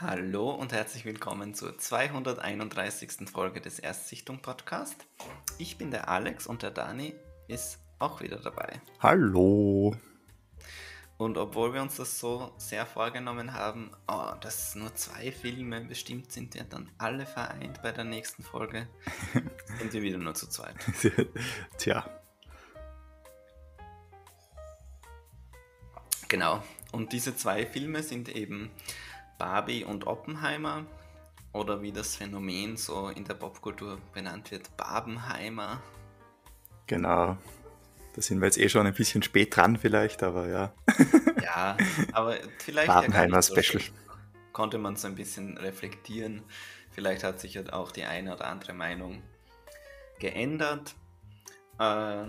Hallo und herzlich willkommen zur 231. Folge des Erstsichtung Podcast. Ich bin der Alex und der Dani ist auch wieder dabei. Hallo. Und obwohl wir uns das so sehr vorgenommen haben, oh, dass nur zwei Filme bestimmt sind, ja dann alle vereint bei der nächsten Folge, sind wir wieder nur zu zweit. Tja. Genau. Und diese zwei Filme sind eben Barbie und Oppenheimer oder wie das Phänomen so in der Popkultur benannt wird, Barbenheimer. Genau. Da sind wir jetzt eh schon ein bisschen spät dran vielleicht, aber ja. Ja, aber vielleicht Barbenheimer ja so Special. konnte man so ein bisschen reflektieren. Vielleicht hat sich ja auch die eine oder andere Meinung geändert. Äh,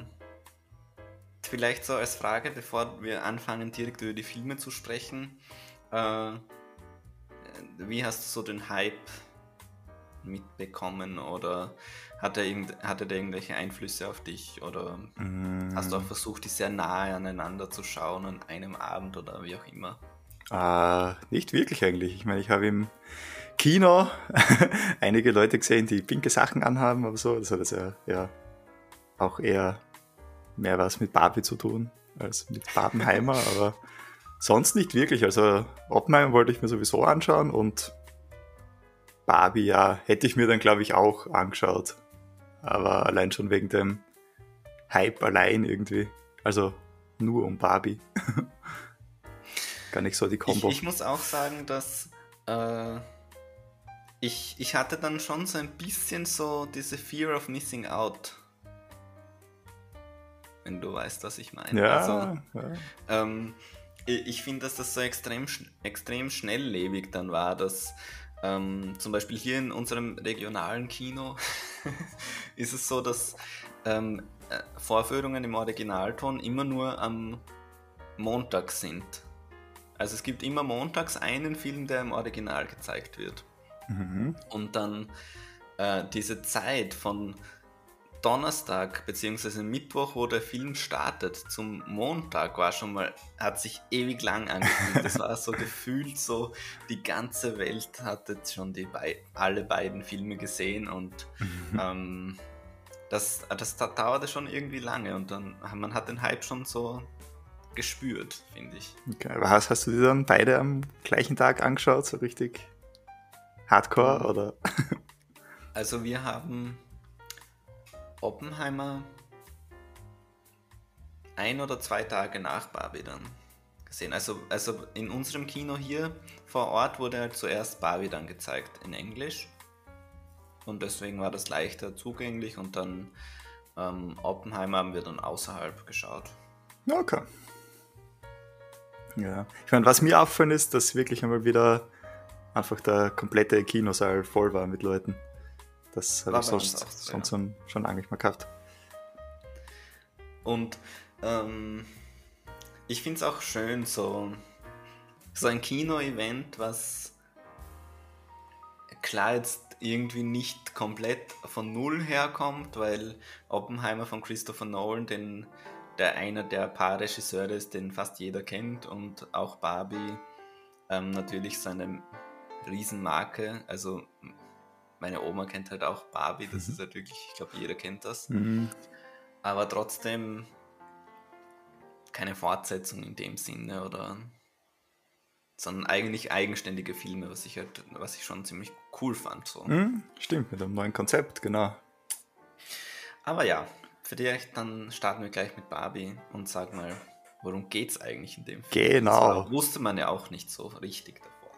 vielleicht so als Frage, bevor wir anfangen, direkt über die Filme zu sprechen. Äh, wie hast du so den Hype mitbekommen oder hat er, irgend, hatte der irgendwelche Einflüsse auf dich oder Mm, hast du auch versucht, die sehr nahe aneinander zu schauen an einem Abend oder wie auch immer? äh, nicht wirklich eigentlich. Ich meine, ich habe im Kino einige Leute gesehen, die pinke Sachen anhaben, aber so. Das hat also ja auch eher mehr was mit Barbie zu tun als mit Barbenheimer, aber sonst nicht wirklich. Also Oppenheimer wollte ich mir sowieso anschauen und Barbie, ja, hätte ich mir dann, glaube ich, auch angeschaut. Aber allein schon wegen dem Hype allein irgendwie. Also nur um Barbie. Gar nicht so die Ich, Kombo. ich muss auch sagen, dass äh, ich, ich hatte dann schon so ein bisschen so diese Fear of Missing Out. Wenn du weißt, was ich meine. ja, Also, ja. Ähm, ich ich finde, dass das so extrem, extrem schnelllebig dann war, dass ähm, zum Beispiel hier in unserem regionalen Kino ist es so, dass ähm, äh, Vorführungen im Originalton immer nur am Montag sind. Also es gibt immer montags einen Film, der im Original gezeigt wird. Mhm. Und dann äh, diese Zeit von Donnerstag bzw. Mittwoch, wo der Film startet, zum Montag war schon mal, hat sich ewig lang angefühlt. Das war so gefühlt so, die ganze Welt hat jetzt schon die alle beiden Filme gesehen und Mhm. ähm, das, das da- dauerte schon irgendwie lange und dann man hat den Hype schon so gespürt, finde ich. Okay. Aber hast, hast du die dann beide am gleichen Tag angeschaut, so richtig hardcore Mhm. oder? Also wir haben Oppenheimer ein oder zwei Tage nach Barbie dann gesehen. Also, also in unserem Kino hier vor Ort wurde halt zuerst Barbie dann gezeigt in Englisch. Und deswegen war das leichter zugänglich und dann ähm, Oppenheimer haben wir dann außerhalb geschaut. Okay. Ja. Ich meine, was mir auffällt ist, dass wirklich einmal wieder einfach der komplette Kinosaal voll war mit Leuten. Das habe ich sonst, so, sonst schon, schon nicht mehr gehabt. Und ähm, ich finde es auch schön, so, so ein Kino-Event, was klar jetzt irgendwie nicht komplett von Null herkommt, weil Oppenheimer von Christopher Nolan, den, der einer der paar Regisseure ist, den fast jeder kennt und auch Barbie ähm, natürlich seine Riesenmarke, also meine Oma kennt halt auch Barbie, das ist halt wirklich, ich glaube jeder kennt das Mhm. aber trotzdem keine Fortsetzung in dem Sinne oder sondern eigentlich eigenständige Filme, was ich halt, was ich schon ziemlich cool fand. So. Mhm, Stimmt, mit einem neuen Konzept, genau. Aber ja, für dich dann starten wir gleich mit Barbie und sag mal, worum geht's eigentlich in dem Film? Genau. Das wusste man ja auch nicht so richtig davor.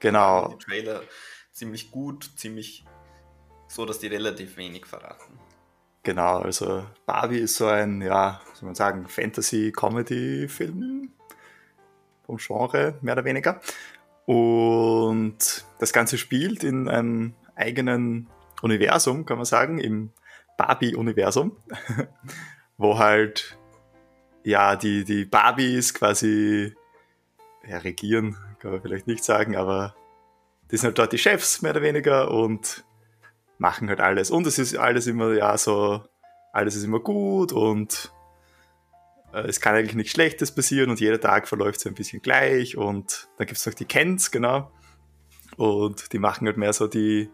Genau. Die Trailer ziemlich gut, ziemlich so, dass die relativ wenig verraten. Genau, also Barbie ist so ein, ja, soll man sagen, Fantasy-Comedy-Film vom Genre, mehr oder weniger. Und das Ganze spielt in einem eigenen Universum, kann man sagen, im Barbie-Universum, wo halt, ja, die, die Barbies quasi, ja, regieren, kann man vielleicht nicht sagen, aber die sind halt dort die Chefs, mehr oder weniger, und machen halt alles. Und es ist alles immer, ja, so, alles ist immer gut und äh, es kann eigentlich nichts Schlechtes passieren und jeder Tag verläuft so ein bisschen gleich und dann gibt es noch die Kens, genau. und die machen halt mehr so die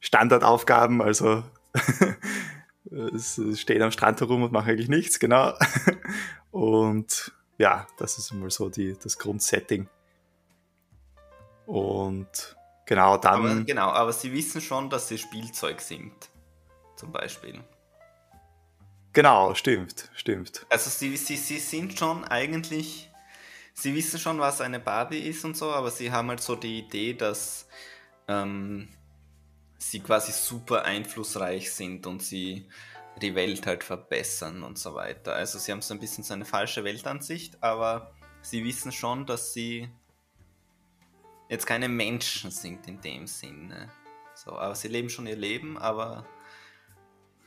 Standardaufgaben, also stehen am Strand herum und machen eigentlich nichts, genau. Und ja, das ist mal so die, das Grundsetting. Und genau dann. Aber, genau, aber sie wissen schon, dass sie Spielzeug sind. Zum Beispiel. Genau, stimmt, stimmt. Also sie, sie, sie sind schon eigentlich. Sie wissen schon, was eine Barbie ist und so, aber sie haben halt so die Idee, dass ähm, sie quasi super einflussreich sind und sie die Welt halt verbessern und so weiter. Also sie haben so ein bisschen so eine falsche Weltansicht, aber sie wissen schon, dass sie jetzt keine Menschen sind in dem Sinne. So, aber sie leben schon ihr Leben, aber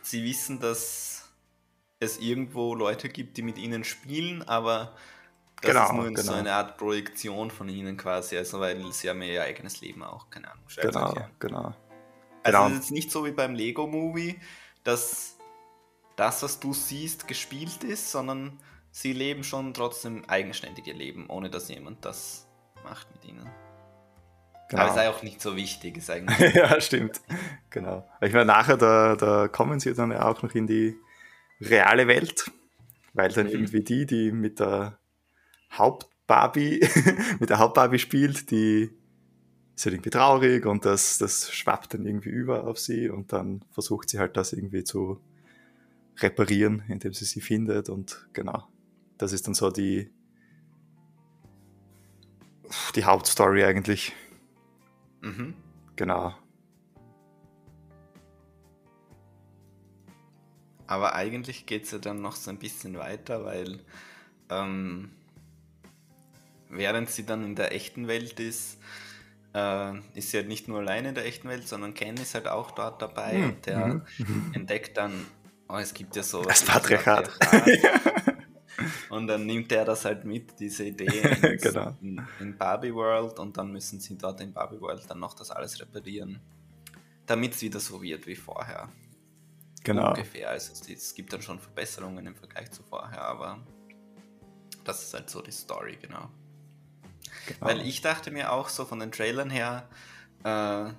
sie wissen, dass es irgendwo Leute gibt, die mit ihnen spielen, aber das genau, ist nur genau. so eine Art Projektion von ihnen quasi, also weil sie haben ihr eigenes Leben auch, keine Ahnung. Genau, genau. Also genau. es ist jetzt nicht so wie beim Lego-Movie, dass das, was du siehst, gespielt ist, sondern sie leben schon trotzdem eigenständige Leben, ohne dass jemand das macht mit ihnen. Genau. Aber ist auch nicht so wichtig, ist eigentlich. ja, stimmt. Genau. Ich meine, nachher, da, da kommen sie dann ja auch noch in die reale Welt, weil dann mhm. irgendwie die, die mit der Hauptbarbie, mit der Hauptbarbie spielt, die ist halt irgendwie traurig und das, das schwappt dann irgendwie über auf sie und dann versucht sie halt das irgendwie zu reparieren, indem sie sie findet und genau. Das ist dann so die, die Hauptstory eigentlich. Mhm. Genau. Aber eigentlich geht es ja dann noch so ein bisschen weiter, weil ähm, während sie dann in der echten Welt ist, äh, ist sie halt nicht nur alleine in der echten Welt, sondern Ken ist halt auch dort dabei mhm. und der mhm. mhm. entdeckt dann oh, es gibt ja so. Das Patriarchat. Patriarchat. und dann nimmt er das halt mit, diese Idee ins, genau. in, in, Barbie World und dann müssen sie dort in Barbie World dann noch das alles reparieren, damit es wieder so wird wie vorher. Genau. Ungefähr. Also es, es gibt dann schon Verbesserungen im Vergleich zu vorher, aber das ist halt so die Story, genau. genau. Weil ich dachte mir auch so von den Trailern her, äh,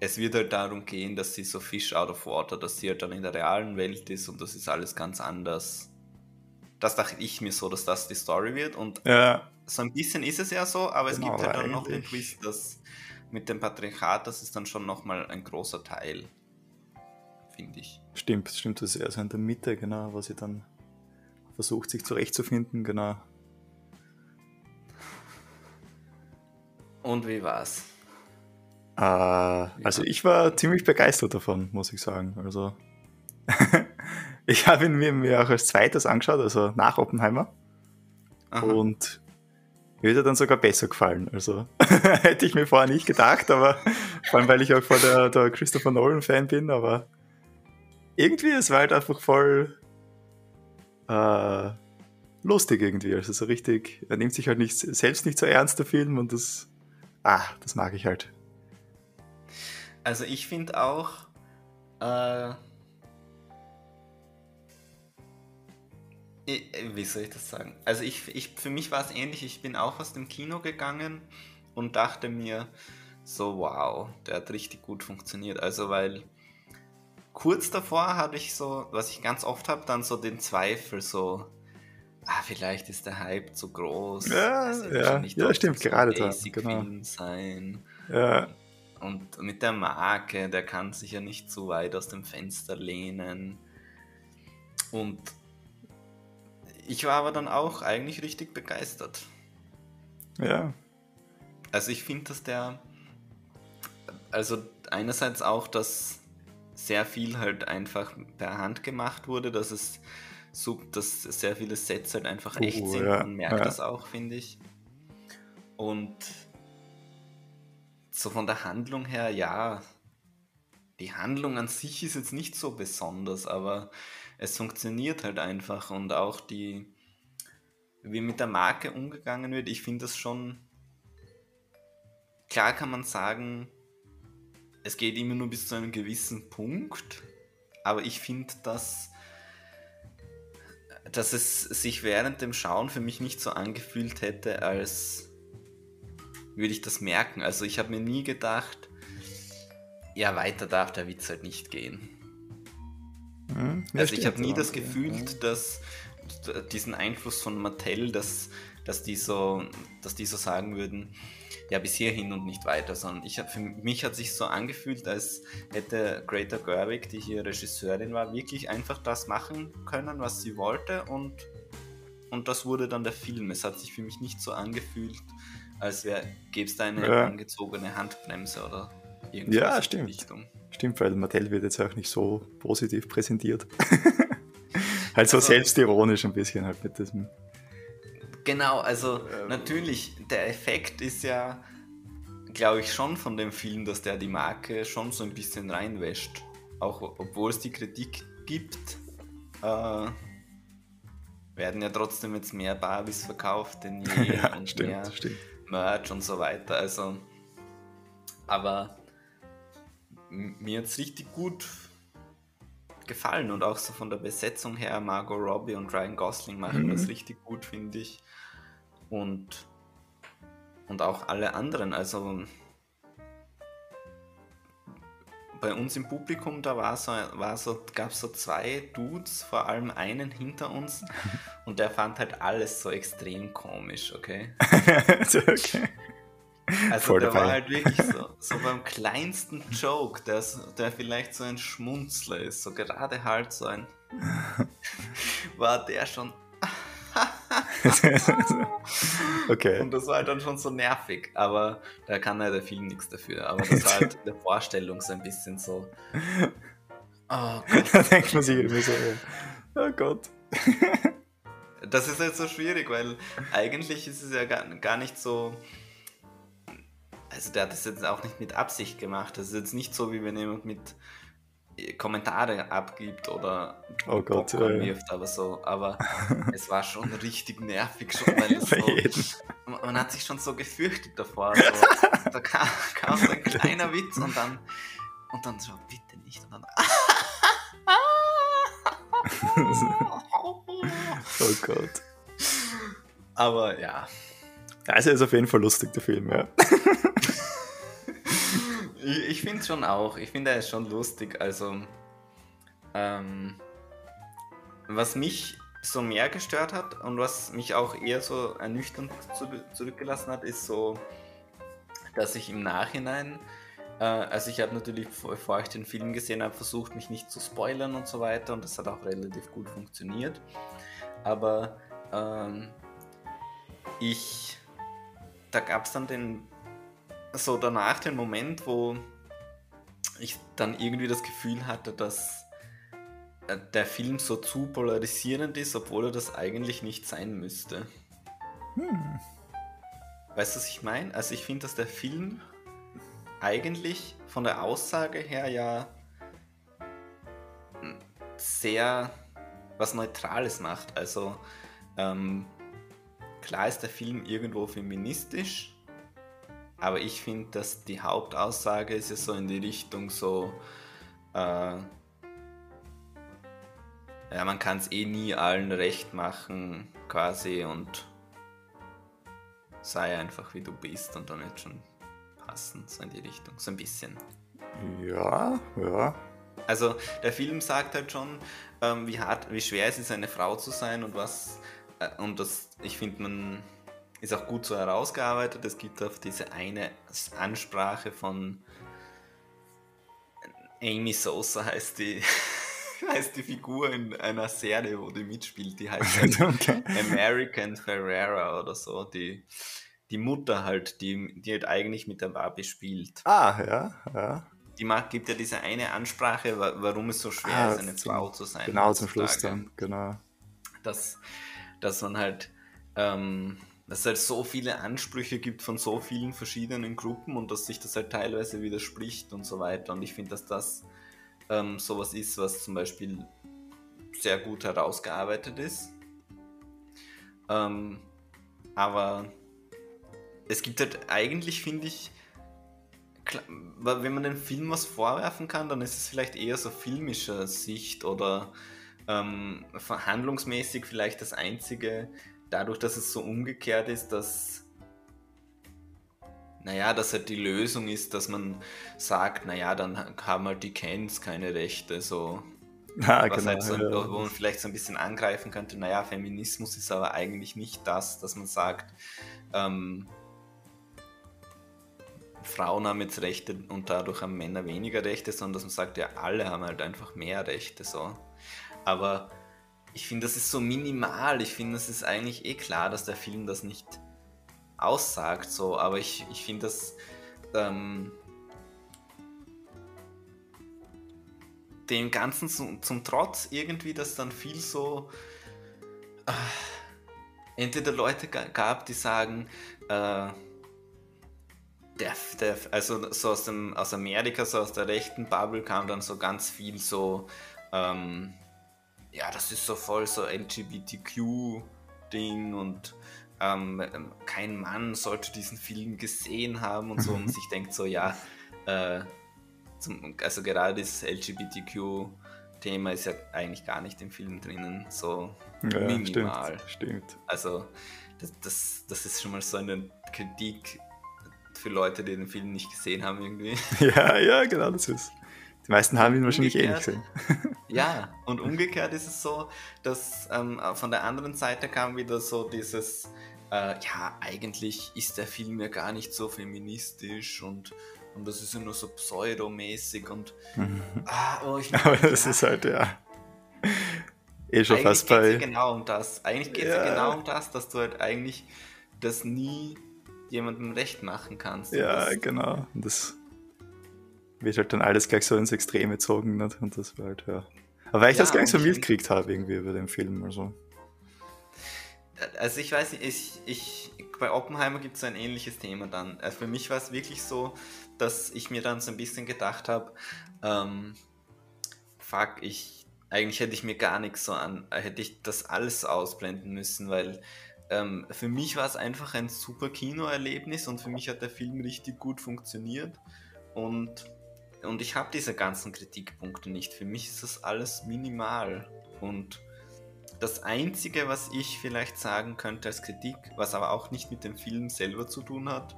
es wird halt darum gehen, dass sie so Fish out of water, dass sie halt dann in der realen Welt ist und das ist alles ganz anders. Das dachte ich mir so, dass das die Story wird und ja. so ein bisschen ist es ja so, aber es genau, gibt halt dann noch den Twist, dass mit dem Patriarchat, das ist dann schon nochmal ein großer Teil, finde ich. Stimmt, stimmt, das ist eher so in der Mitte, genau, wo sie dann versucht, sich zurechtzufinden, genau. Und wie war's? Äh, also ich war ziemlich begeistert davon, muss ich sagen. Also ich habe ihn mir, auch als zweites angeschaut, also nach Oppenheimer. Aha. Und mir er dann sogar besser gefallen. Also hätte ich mir vorher nicht gedacht, aber vor allem, weil ich auch vor der, der Christopher Nolan-Fan bin, aber irgendwie, es war halt einfach voll äh, lustig irgendwie. Also so richtig, er nimmt sich halt nicht selbst nicht so ernst, der Film, und das, ah, das mag ich halt. Also ich finde auch, äh, wie soll ich das sagen? Also ich, ich für mich war es ähnlich. Ich bin auch aus dem Kino gegangen und dachte mir so, wow, der hat richtig gut funktioniert. Also weil kurz davor hatte ich so, was ich ganz oft habe, dann so den Zweifel, so, ah, vielleicht ist der Hype zu groß. Ja, also ja, ja stimmt, so gerade da. Genau. Sein. Ja. Und mit der Marke, der kann sich ja nicht so weit aus dem Fenster lehnen. Und ich war aber dann auch eigentlich richtig begeistert. Ja. Also ich finde, dass der, also einerseits auch, dass sehr viel halt einfach per Hand gemacht wurde, dass es so, dass sehr viele Sets halt einfach echt oh, sind. Ja, Man merkt ja. das auch, finde ich. Und so von der Handlung her, ja, die Handlung an sich ist jetzt nicht so besonders, aber es funktioniert halt einfach und auch die, wie mit der Marke umgegangen wird, ich finde das schon, klar kann man sagen, es geht immer nur bis zu einem gewissen Punkt, aber ich finde, dass, dass es sich während dem Schauen für mich nicht so angefühlt hätte, als würde ich das merken. Also ich habe mir nie gedacht, ja, weiter darf der Witz halt nicht gehen. Hm, also ich habe nie das Gefühl, ja. dass diesen Einfluss von Mattel, dass, dass, die so, dass die so sagen würden, ja, bis hierhin und nicht weiter, sondern ich hab, für mich hat sich so angefühlt, als hätte Greta Gerwig, die hier Regisseurin war, wirklich einfach das machen können, was sie wollte und, und das wurde dann der Film. Es hat sich für mich nicht so angefühlt, als gäbe es da eine ja. angezogene Handbremse oder irgendwas ja, stimmt. Richtung. Stimmt, weil Mattel wird jetzt auch nicht so positiv präsentiert. halt so also, selbstironisch ein bisschen halt mit diesem. Genau, also ähm, natürlich, der Effekt ist ja, glaube ich, schon von dem Film, dass der die Marke schon so ein bisschen reinwäscht. Auch obwohl es die Kritik gibt, äh, werden ja trotzdem jetzt mehr Barbies verkauft denn je ja, und stimmt, mehr stimmt. Merch und so weiter. Also, aber mir hat es richtig gut gefallen und auch so von der Besetzung her, Margot Robbie und Ryan Gosling machen mhm. das richtig gut, finde ich. Und, und auch alle anderen, also bei uns im Publikum, da war so, war so, gab es so zwei Dudes, vor allem einen hinter uns, und der fand halt alles so extrem komisch, okay? okay. Also Voll der war halt wirklich so, so beim kleinsten Joke, der, der vielleicht so ein Schmunzler ist, so gerade halt so ein, war der schon okay. Und das war halt dann schon so nervig, aber da kann halt der Film nichts dafür. Aber das war halt in der Vorstellung so ein bisschen so. Oh Gott. da denkt man sich irgendwie so, oh Gott. das ist halt so schwierig, weil eigentlich ist es ja gar, gar nicht so. Also der hat das jetzt auch nicht mit Absicht gemacht. Das ist jetzt nicht so, wie wenn jemand mit Kommentare abgibt oder oh Gott, ja, wirft, aber so. Aber es war schon richtig nervig schon, weil es so, man hat sich schon so gefürchtet davor. So. da kam, kam, so ein kleiner Witz und dann und dann so, bitte nicht. Und dann Oh Gott. Aber ja. Also ist auf jeden Fall lustig, der Film, ja. Ich, ich finde schon auch. Ich finde, er ist schon lustig. Also, ähm, was mich so mehr gestört hat und was mich auch eher so ernüchternd zurückgelassen hat, ist so, dass ich im Nachhinein, äh, also ich habe natürlich, bevor ich den Film gesehen habe, versucht, mich nicht zu spoilern und so weiter und das hat auch relativ gut funktioniert. Aber ähm, ich, da gab es dann den so danach den Moment, wo ich dann irgendwie das Gefühl hatte, dass äh, der Film so zu polarisierend ist, obwohl er das eigentlich nicht sein müsste. Hm. Weißt du, was ich meine? Also ich finde, dass der Film eigentlich von der Aussage her ja sehr was Neutrales macht. Also ähm, klar ist der Film irgendwo feministisch, aber ich finde, dass die Hauptaussage ist ja so in die Richtung so, äh, ja, man kann es eh nie allen recht machen, quasi, und sei einfach wie du bist und dann wird schon passen, so in die Richtung, so ein bisschen. Ja, ja. Also der Film sagt halt schon, ähm, wie hart, wie schwer es ist, eine Frau zu sein und was, und das, ich finde, man ist auch gut so herausgearbeitet. Es gibt auf diese eine Ansprache von Amy Sosa heißt die, heißt die Figur in einer Serie, wo die mitspielt, die heißt okay. American Ferrera oder so, die, die Mutter halt, die, die halt eigentlich mit der Barbie spielt. Ah, ja, ja. Die macht, gibt ja diese eine Ansprache, warum es so schwer ah, ist, eine Frau zu sein. Genau, zum Schluss dann, genau. Dass, dass man halt ähm, dass es halt so viele Ansprüche gibt von so vielen verschiedenen Gruppen und dass sich das halt teilweise widerspricht und so weiter. Und ich finde, dass das ähm, sowas ist, was zum Beispiel sehr gut herausgearbeitet ist. Ähm, aber es gibt halt eigentlich, finde ich, wenn man dem Film was vorwerfen kann, dann ist es vielleicht eher so filmischer Sicht oder ähm, verhandlungsmäßig vielleicht das einzige dadurch, dass es so umgekehrt ist, dass naja, dass halt die Lösung ist, dass man sagt, naja, dann haben halt die Kens keine Rechte, so. Was genau, halt so, ja. Wo man vielleicht so ein bisschen angreifen könnte, naja, Feminismus ist aber eigentlich nicht das, dass man sagt, ähm, Frauen haben jetzt Rechte und dadurch haben Männer weniger Rechte, sondern dass man sagt, ja, alle haben halt einfach mehr Rechte, so. Aber ich finde, das ist so minimal. Ich finde, es ist eigentlich eh klar, dass der Film das nicht aussagt, so. Aber ich, ich finde das ähm, dem Ganzen zum, zum, Trotz irgendwie, dass dann viel so äh, entweder Leute gab, die sagen, äh, der, der, also so aus, dem, aus Amerika, so aus der rechten Bubble kam dann so ganz viel so, ähm, ja, das ist so voll so LGBTQ-Ding und ähm, kein Mann sollte diesen Film gesehen haben und so und sich denkt so, ja, äh, zum, also gerade das LGBTQ-Thema ist ja eigentlich gar nicht im Film drinnen, so ja, minimal. Stimmt, stimmt. Also das, das, das ist schon mal so eine Kritik für Leute, die den Film nicht gesehen haben irgendwie. Ja, ja, genau, das ist. Die meisten haben ihn wahrscheinlich eh nicht gesehen. ja, und umgekehrt ist es so, dass ähm, von der anderen Seite kam wieder so dieses, äh, ja, eigentlich ist der Film ja gar nicht so feministisch und, und das ist ja nur so pseudomäßig und mhm. ah, oh, ich Aber das ja, ist halt, ja. Eh schon fast bei. Ja genau um das. Eigentlich geht es ja. ja genau um das, dass du halt eigentlich das nie jemandem recht machen kannst. Ja, genau. Und das wird halt dann alles gleich so ins Extreme gezogen. Nicht? Und das war halt, ja. Aber weil ich ja, das gar nicht so mitgekriegt habe, irgendwie über den Film. Also. Also ich weiß nicht, ich, ich, bei Oppenheimer gibt es ein ähnliches Thema dann. Also für mich war es wirklich so, dass ich mir dann so ein bisschen gedacht habe, ähm, fuck, ich, eigentlich hätte ich mir gar nichts so an, hätte ich das alles ausblenden müssen, weil ähm, für mich war es einfach ein super Kinoerlebnis und für mich hat der Film richtig gut funktioniert. Und, und ich habe diese ganzen Kritikpunkte nicht. Für mich ist das alles minimal. Und das Einzige, was ich vielleicht sagen könnte als Kritik, was aber auch nicht mit dem Film selber zu tun hat,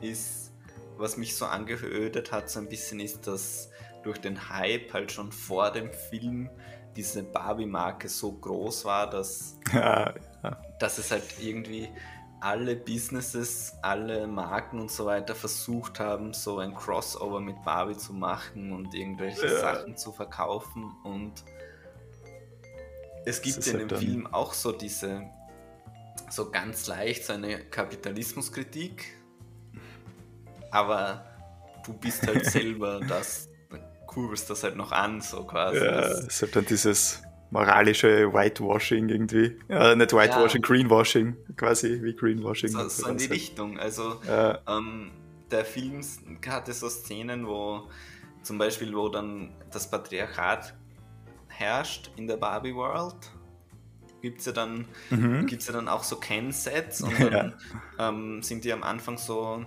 ist, was mich so angeödet hat, so ein bisschen ist, dass durch den Hype halt schon vor dem Film diese Barbie-Marke so groß war, dass, ja, ja. dass es halt irgendwie alle Businesses, alle Marken und so weiter versucht haben, so ein Crossover mit Barbie zu machen und irgendwelche ja. Sachen zu verkaufen. Und es gibt in halt dem Film auch so diese, so ganz leicht so eine Kapitalismuskritik, aber du bist halt selber das kurbelst das halt noch an, so quasi. Ja, es ist halt dann dieses moralische Whitewashing irgendwie. Ja, nicht Whitewashing, ja. Greenwashing, quasi wie Greenwashing. So, so in die Richtung. Also ja. ähm, der Film hatte so Szenen, wo zum Beispiel, wo dann das Patriarchat herrscht in der Barbie World gibt es ja dann mhm. ja dann auch so Ken-Sets und dann ja. ähm, sind die am Anfang so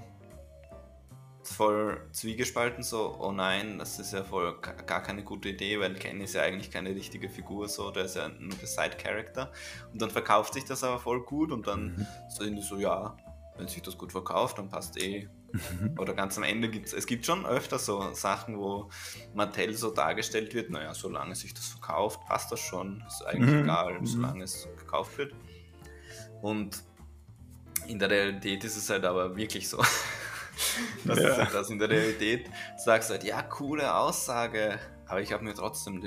voll zwiegespalten, so, oh nein, das ist ja voll gar keine gute Idee, weil Ken ist ja eigentlich keine richtige Figur, so, der ist ja nur der Side-Character. Und dann verkauft sich das aber voll gut und dann mhm. sind die so, ja, wenn sich das gut verkauft, dann passt eh. Mhm. Oder ganz am Ende gibt es, es gibt schon öfter so Sachen, wo Mattel so dargestellt wird, naja, solange sich das verkauft, passt das schon, ist eigentlich mhm. egal, mhm. solange es gekauft wird. Und in der Realität ist es halt aber wirklich so. Das ja. ist halt das in der Realität. Sagst halt, ja, coole Aussage, aber ich habe mir trotzdem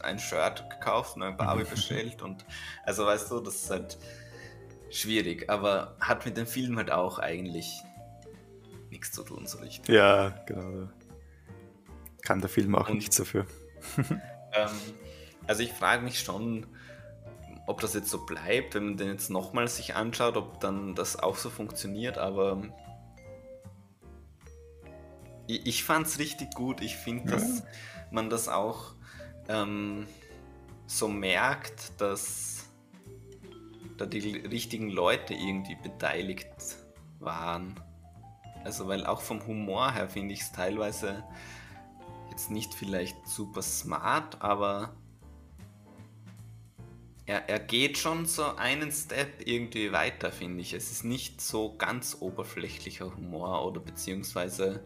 ein Shirt gekauft und ein Barbie bestellt und also weißt du, das ist halt schwierig, aber hat mit dem Film halt auch eigentlich nichts zu tun, so richtig. Ja, genau. Kann der Film auch und, nichts dafür. ähm, also ich frage mich schon, ob das jetzt so bleibt, wenn man den jetzt nochmal sich anschaut, ob dann das auch so funktioniert, aber ich, ich fand es richtig gut. Ich finde, dass ja. man das auch ähm, so merkt, dass da die richtigen Leute irgendwie beteiligt waren. Also, weil auch vom Humor her finde ich es teilweise jetzt nicht vielleicht super smart, aber er, er geht schon so einen Step irgendwie weiter, finde ich. Es ist nicht so ganz oberflächlicher Humor oder beziehungsweise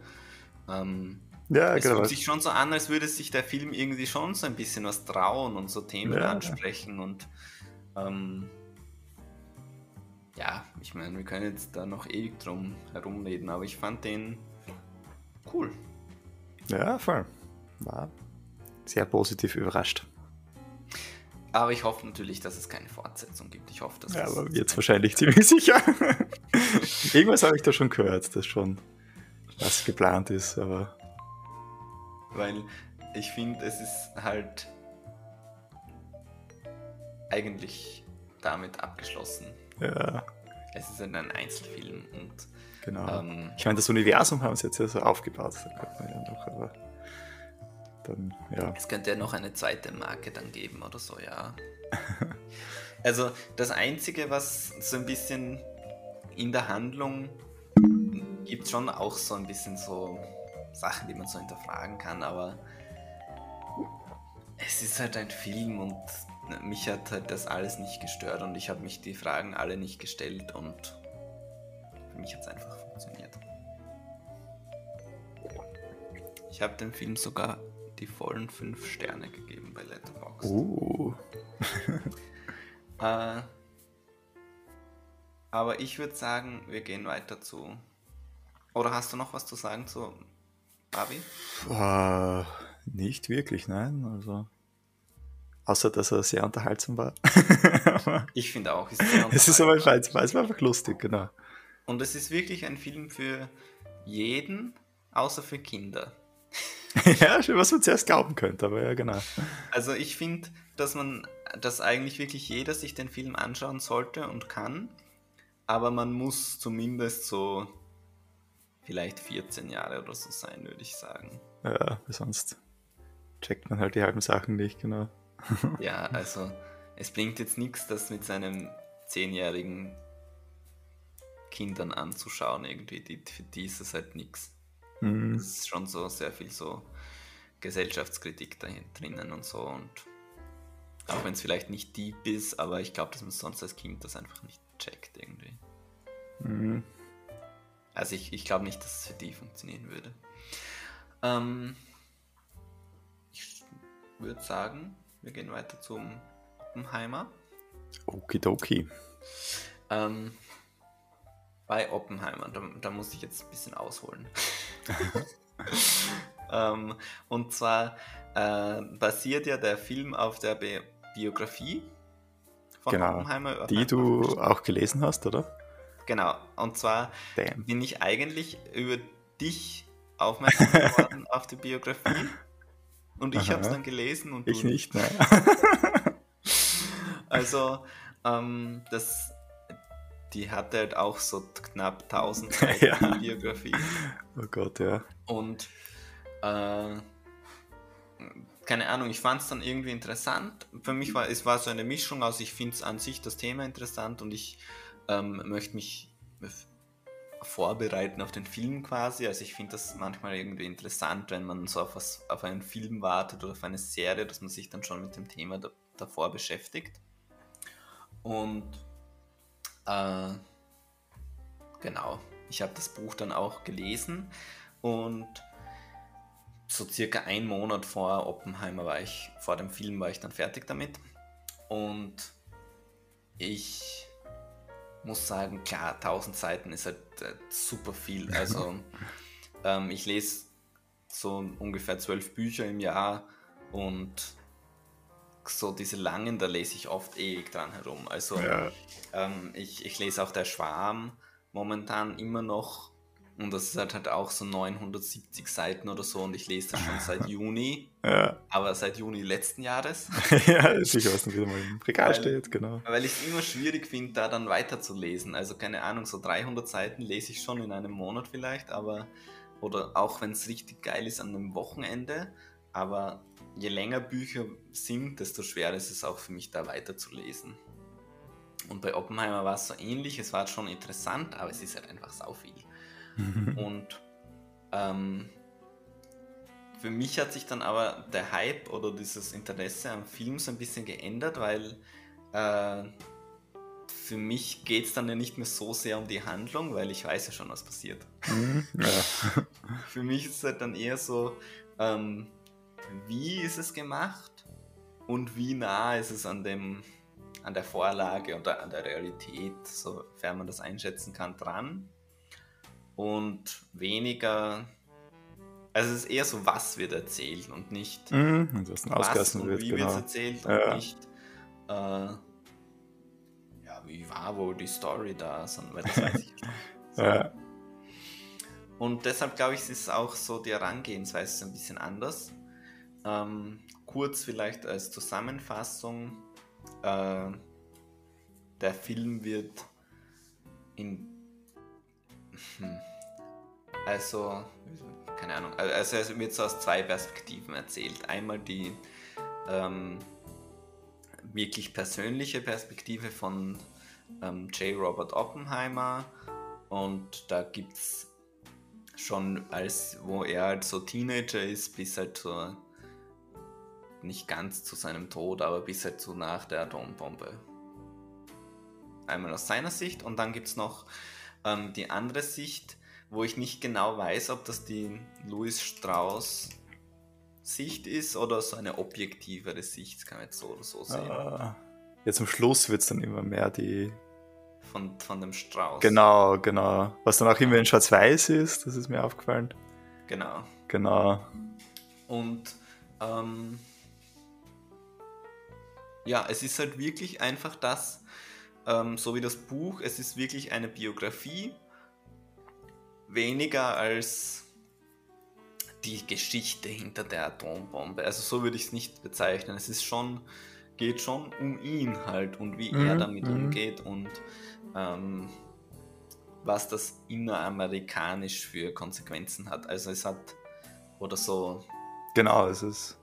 ähm, Ja, es genau. fühlt sich schon so an, als würde sich der Film irgendwie schon so ein bisschen was trauen und so Themen Ja. ansprechen und ähm, ja, ich meine, wir können jetzt da noch ewig drum herumreden, aber ich fand den cool. Ja, voll. War sehr positiv überrascht. Aber ich hoffe natürlich, dass es keine Fortsetzung gibt. Ich hoffe, dass Ja, es aber jetzt wahrscheinlich ziemlich sicher. Irgendwas habe ich da schon gehört, dass schon was geplant ist, aber Weil ich finde, es ist halt eigentlich damit abgeschlossen. ja, Es ist ein Einzelfilm und genau. ähm, Ich meine, das Universum haben sie jetzt ja so aufgebaut, da könnte man ja noch, aber dann, ja. es könnte ja noch eine zweite Marke dann geben oder so, ja. Also das Einzige, was so ein bisschen in der Handlung gibt schon auch so ein bisschen so Sachen, die man so hinterfragen kann, aber es ist halt ein Film und mich hat halt das alles nicht gestört und ich habe mich die Fragen alle nicht gestellt und für mich hat es einfach funktioniert. Ich habe dem Film sogar die vollen fünf Sterne gegeben bei Letterboxd. Uh, Äh, aber ich würde sagen, wir gehen weiter zu. Oder hast du noch was zu sagen zu Barbie? äh, nicht wirklich, nein. Also, außer, dass er sehr unterhaltsam war. Ich finde auch. Es ist, sehr es ist aber unterhaltsam. es war einfach lustig, genau. Und es ist wirklich ein Film für jeden, außer für Kinder. ja, was man zuerst glauben könnte, aber ja, genau. Also ich finde, dass man, dass eigentlich wirklich jeder sich den Film anschauen sollte und kann, aber man muss zumindest so vielleicht 14 Jahre oder so sein, würde ich sagen. Ja, sonst checkt man halt die halben Sachen nicht, genau. Ja, also es bringt jetzt nichts, das mit seinem zehnjährigen Kindern anzuschauen irgendwie. Die, für die ist es halt nichts. Mhm. Es ist schon so sehr viel so Gesellschaftskritik da drinnen und so und auch wenn es vielleicht nicht deep ist, aber ich glaube, dass man sonst als Kind das einfach nicht checkt irgendwie. Mhm. Also ich, ich glaube nicht, dass es für die funktionieren würde. Ähm, ich würde sagen, wir gehen weiter zum Oppenheimer. Okidoki. Ähm, bei Oppenheimer, da, da muss ich jetzt ein bisschen ausholen. ähm, und zwar äh, basiert ja der Film auf der Bi Biografie von Genau. Oppenheimer. Die du auch gelesen hast, oder? Genau, und zwar Damn. bin ich eigentlich über dich aufmerksam geworden auf die Biografie. Und ich habe es dann gelesen und Ich du nicht, ne? Also, ähm, das, die hatte halt auch so knapp 1000 Seiten Ja. Biografie. Oh Gott, ja. Und äh, keine Ahnung, ich fand es dann irgendwie interessant. Für mich war es war so eine Mischung aus, ich finde es an sich das Thema interessant und ich ähm, möchte mich vorbereiten auf den Film quasi. Also ich finde das manchmal irgendwie interessant, wenn man so auf, was, auf einen Film wartet oder auf eine Serie, dass man sich dann schon mit dem Thema da, davor beschäftigt. Und äh, genau, ich habe das Buch dann auch gelesen und so circa einen Monat vor Oppenheimer war ich, vor dem Film war ich dann fertig damit. Und ich muss sagen, klar, 1000 Seiten ist halt äh, super viel. Also ähm, ich lese so ungefähr zwölf Bücher im Jahr und so diese langen, da lese ich oft ewig dran herum. Also Ja. ähm, ich, ich lese auch Der Schwarm momentan immer noch. Und das ist halt, halt auch so 970 Seiten oder so. Und ich lese das schon seit Juni. Ja, Aber seit Juni letzten Jahres. ja sicher, was wieder mal im Regal Weil- steht, genau. Weil ich es immer schwierig finde, da dann weiterzulesen. Also keine Ahnung, so 300 Seiten lese ich schon in einem Monat vielleicht. Aber, oder auch wenn es richtig geil ist an einem Wochenende. Aber je länger Bücher sind, desto schwerer ist es auch für mich, da weiterzulesen. Und bei Oppenheimer war es so ähnlich. Es war schon interessant, aber es ist halt einfach sau viel. Und ähm, für mich hat sich dann aber der Hype oder dieses Interesse am Film so ein bisschen geändert, weil äh, für mich geht es dann ja nicht mehr so sehr um die Handlung, weil ich weiß ja schon, was passiert. Mhm, ja. für mich ist es halt dann eher so, ähm, wie ist es gemacht und wie nah ist es an dem an der Vorlage oder an der Realität, sofern man das einschätzen kann, dran. Und weniger, also es ist eher so, was wird erzählt und nicht mhm, was und wird, wie genau. wird erzählt und ja. nicht, äh, ja, wie war wohl die Story da, sondern das weiß ich. So. Ja. Und deshalb glaube ich, ist es auch so, die Herangehensweise ein bisschen anders. Ähm, kurz vielleicht als Zusammenfassung äh, der Film wird in. Hm, also, keine Ahnung, also es wird so aus zwei Perspektiven erzählt. Einmal die ähm, wirklich persönliche Perspektive von ähm, J. Robert Oppenheimer und da gibt es schon als, wo er halt so Teenager ist, bis halt so nicht ganz zu seinem Tod, aber bis halt so nach der Atombombe. Einmal aus seiner Sicht und dann gibt es noch ähm, die andere Sicht, wo ich nicht genau weiß, ob das die Louis Strauss Sicht ist oder so eine objektivere Sicht, das kann man jetzt so oder so sehen. Ah, jetzt am Schluss wird es dann immer mehr die. Von, von dem Strauß. Genau, genau. Was dann auch immer in Schwarz-Weiß ist, das ist mir aufgefallen. Genau. Genau. Und ähm, ja, es ist halt wirklich einfach das, ähm, so wie das Buch, es ist wirklich eine Biografie, weniger als die Geschichte hinter der Atombombe. Also so würde ich es nicht bezeichnen. Es ist schon, geht schon um ihn halt und wie mhm, er damit mhm. umgeht und ähm, was das inneramerikanisch für Konsequenzen hat. Also es hat oder so. Genau, es ist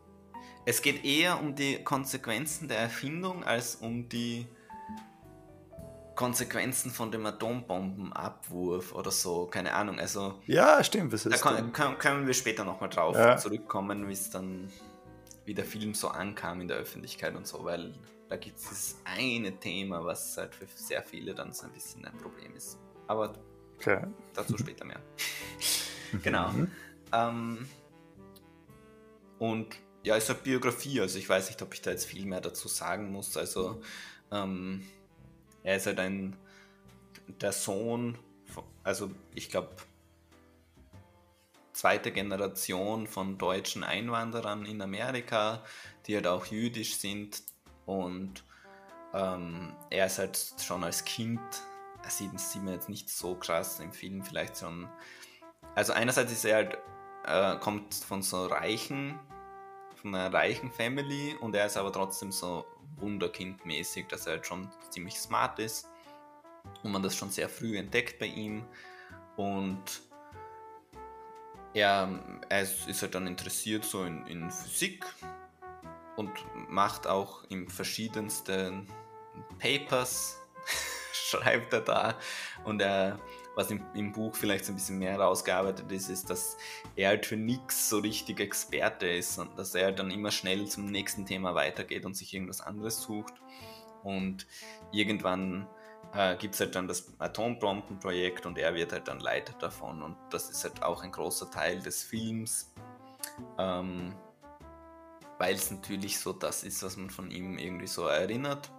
es geht eher um die Konsequenzen der Erfindung als um die Konsequenzen von dem Atombombenabwurf oder so, keine Ahnung. Also ja, stimmt. Das da können, können wir später nochmal drauf ja. zurückkommen, wie es dann, wie der Film so ankam in der Öffentlichkeit und so, weil da gibt es dieses eine Thema, was halt für sehr viele dann so ein bisschen ein Problem ist. Aber okay. dazu später mehr. genau. Mhm. Ähm, und ja, ist eine Biografie, also ich weiß nicht, ob ich da jetzt viel mehr dazu sagen muss. Also ähm, er ist halt ein der Sohn, also ich glaube zweite Generation von deutschen Einwanderern in Amerika, die halt auch jüdisch sind und ähm, er ist halt schon als Kind, er sieht, sieht man jetzt nicht so krass im Film, vielleicht schon. Also einerseits ist er halt, äh, kommt von so reichen von einer reichen Family und er ist aber trotzdem so Wunderkindmäßig, dass er halt schon ziemlich smart ist und man das schon sehr früh entdeckt bei ihm. Und er, er ist halt dann interessiert so in, in Physik und macht auch in verschiedensten Papers, schreibt er da. Und er was im, im Buch vielleicht so ein bisschen mehr rausgearbeitet ist, ist, dass er halt für nichts so richtig Experte ist und dass er dann immer schnell zum nächsten Thema weitergeht und sich irgendwas anderes sucht. Und irgendwann äh, gibt es halt dann das Atombombenprojekt und er wird halt dann Leiter davon. Und das ist halt auch ein großer Teil des Films, ähm, weil es natürlich so das ist, was man von ihm irgendwie so erinnert.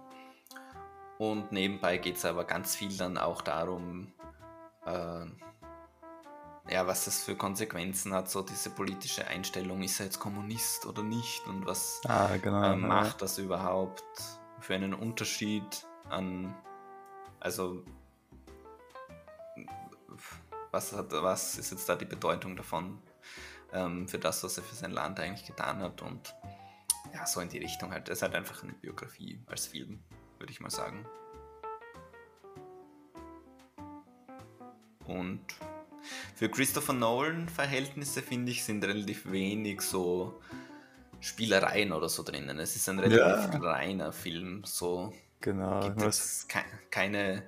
Und nebenbei geht es aber ganz viel dann auch darum, äh, ja, was das für Konsequenzen hat, so diese politische Einstellung, ist er jetzt Kommunist oder nicht und was ah, genau, äh, macht das überhaupt für einen Unterschied an, also was, hat, was ist jetzt da die Bedeutung davon ähm, für das, was er für sein Land eigentlich getan hat und ja, so in die Richtung halt. Es ist halt einfach eine Biografie als Film, würde ich mal sagen. Und für Christopher Nolan-Verhältnisse, finde ich, sind relativ wenig so Spielereien oder so drinnen. Es ist ein relativ ja. reiner Film. So genau. Ke keine.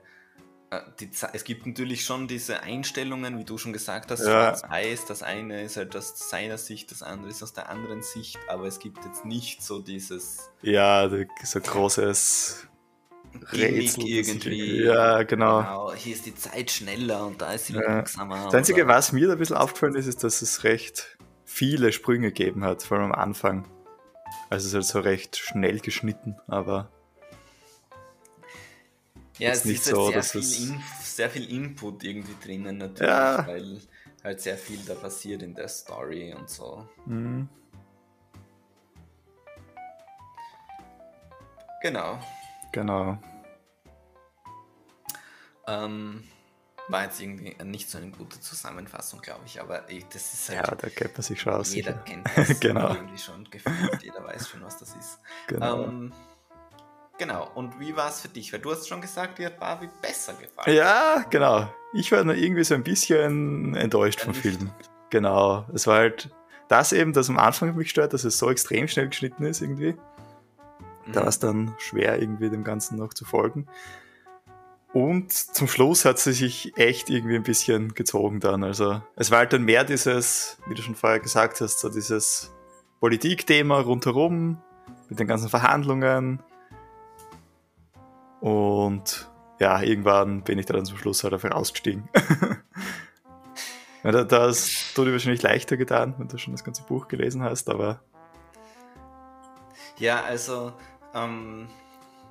Äh, die, es gibt natürlich schon diese Einstellungen, wie du schon gesagt hast, ja. schwarz-weiß. Das eine ist halt aus seiner Sicht, das andere ist aus der anderen Sicht, aber es gibt jetzt nicht so dieses. Ja, so großes Gimmick irgendwie. Ja, genau. genau. Hier ist die Zeit schneller und da ist sie Ja. langsamer. Das Einzige, oder- was mir da ein bisschen aufgefallen ist, ist, dass es recht viele Sprünge gegeben hat, vor allem am Anfang. Also es ist halt so recht schnell geschnitten, aber Ja, es nicht ist so, halt dass sehr, es- viel Inf sehr viel Input irgendwie drinnen natürlich, Ja. weil halt sehr viel da passiert in der Story und so. mhm. Genau. Genau. Ähm, war jetzt irgendwie nicht so eine gute Zusammenfassung, glaube ich, aber ich, das ist halt, Ja, da kennt man sich schon aus. jeder sicher. kennt das Genau. irgendwie schon gefühlt, jeder weiß schon, was das ist. Genau. Ähm, genau, und wie war es für dich? Weil du hast schon gesagt, dir hat Barbie besser gefallen. Ja, genau. Ich war nur irgendwie so ein bisschen enttäuscht vom. Film. Genau. Es war halt das eben, das am Anfang mich stört, dass es so extrem schnell geschnitten ist irgendwie. Mhm. Da war es dann schwer, irgendwie dem Ganzen noch zu folgen. Und zum Schluss hat sie sich echt irgendwie ein bisschen gezogen dann. Also es war halt dann mehr dieses, wie du schon vorher gesagt hast, so dieses Politikthema rundherum mit den ganzen Verhandlungen. Und ja, irgendwann bin ich da dann zum Schluss halt einfach ausgestiegen. Ja, da- Das tut dir wahrscheinlich leichter getan, wenn du schon das ganze Buch gelesen hast, aber Ja, also ähm,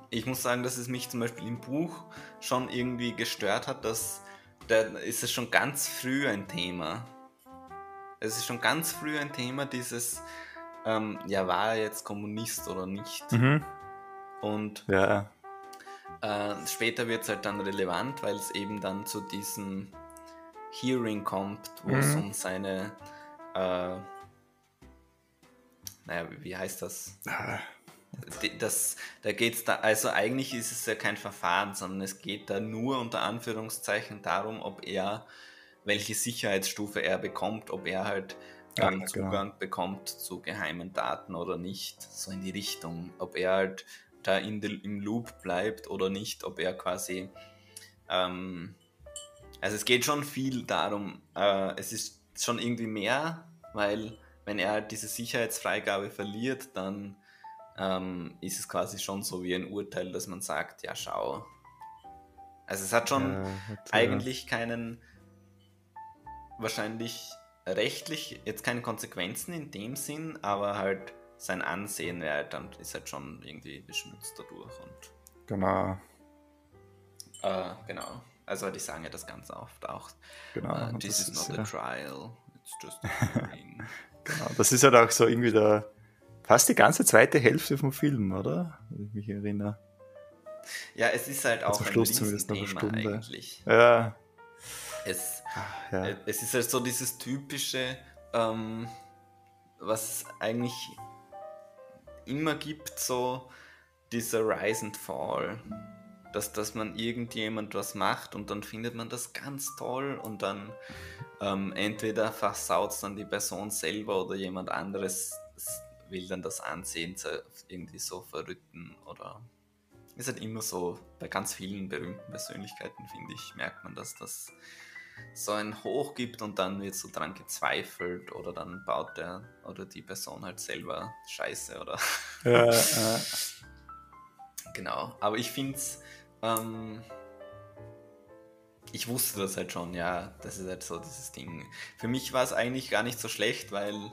ich muss sagen, dass es mich zum Beispiel im Buch schon irgendwie gestört hat, dass da ist es schon ganz früh ein Thema. Es ist schon ganz früh ein Thema, dieses, ähm, ja, war er jetzt Kommunist oder nicht? mhm. Und ja, äh, später wird es halt dann relevant, weil es eben dann zu diesem Hearing kommt, wo es Mhm. um seine, äh, naja, wie- heißt das? Ah, Das, da geht's da, also eigentlich ist es ja kein Verfahren, sondern es geht da nur unter Anführungszeichen darum, ob er, welche Sicherheitsstufe er bekommt, ob er halt Ja, ähm, genau. Zugang bekommt zu geheimen Daten oder nicht, so in die Richtung, ob er halt da in de, im Loop bleibt oder nicht, ob er quasi, ähm, also es geht schon viel darum, äh, es ist schon irgendwie mehr, weil wenn er halt diese Sicherheitsfreigabe verliert, dann ähm, ist es quasi schon so wie ein Urteil, dass man sagt, ja schau. Also es hat schon ja, hat, eigentlich keinen, wahrscheinlich rechtlich jetzt keine Konsequenzen in dem Sinn, aber halt sein Ansehen wäre halt dann, ist halt schon irgendwie beschmutzt dadurch und Genau, äh, genau. Also die sagen ja das ganz oft auch. genau. und this das is not ist, a ja, trial, it's just a genau. Das ist halt auch so irgendwie der fast die ganze zweite Hälfte vom Film, oder? Wenn ich mich erinnere. ja, es ist halt auch zum ein Schluss zumindest noch eine Stunde. eigentlich. Ja, Es, ja. Äh, Es ist halt so dieses typische, ähm, was eigentlich immer gibt, so dieser Rise and Fall. Dass, dass man irgendjemand was macht und dann findet man das ganz toll und dann ähm, entweder versaut es dann die Person selber oder jemand anderes will dann das Ansehen irgendwie so verrücken oder ist halt immer so, bei ganz vielen berühmten Persönlichkeiten, finde ich, merkt man, dass das so ein Hoch gibt und dann wird so dran gezweifelt oder dann baut der oder die Person halt selber Scheiße oder ja, ja. genau. Aber ich finde es, ähm, ich wusste das halt schon, ja, das ist halt so dieses Ding. Für mich war es eigentlich gar nicht so schlecht, weil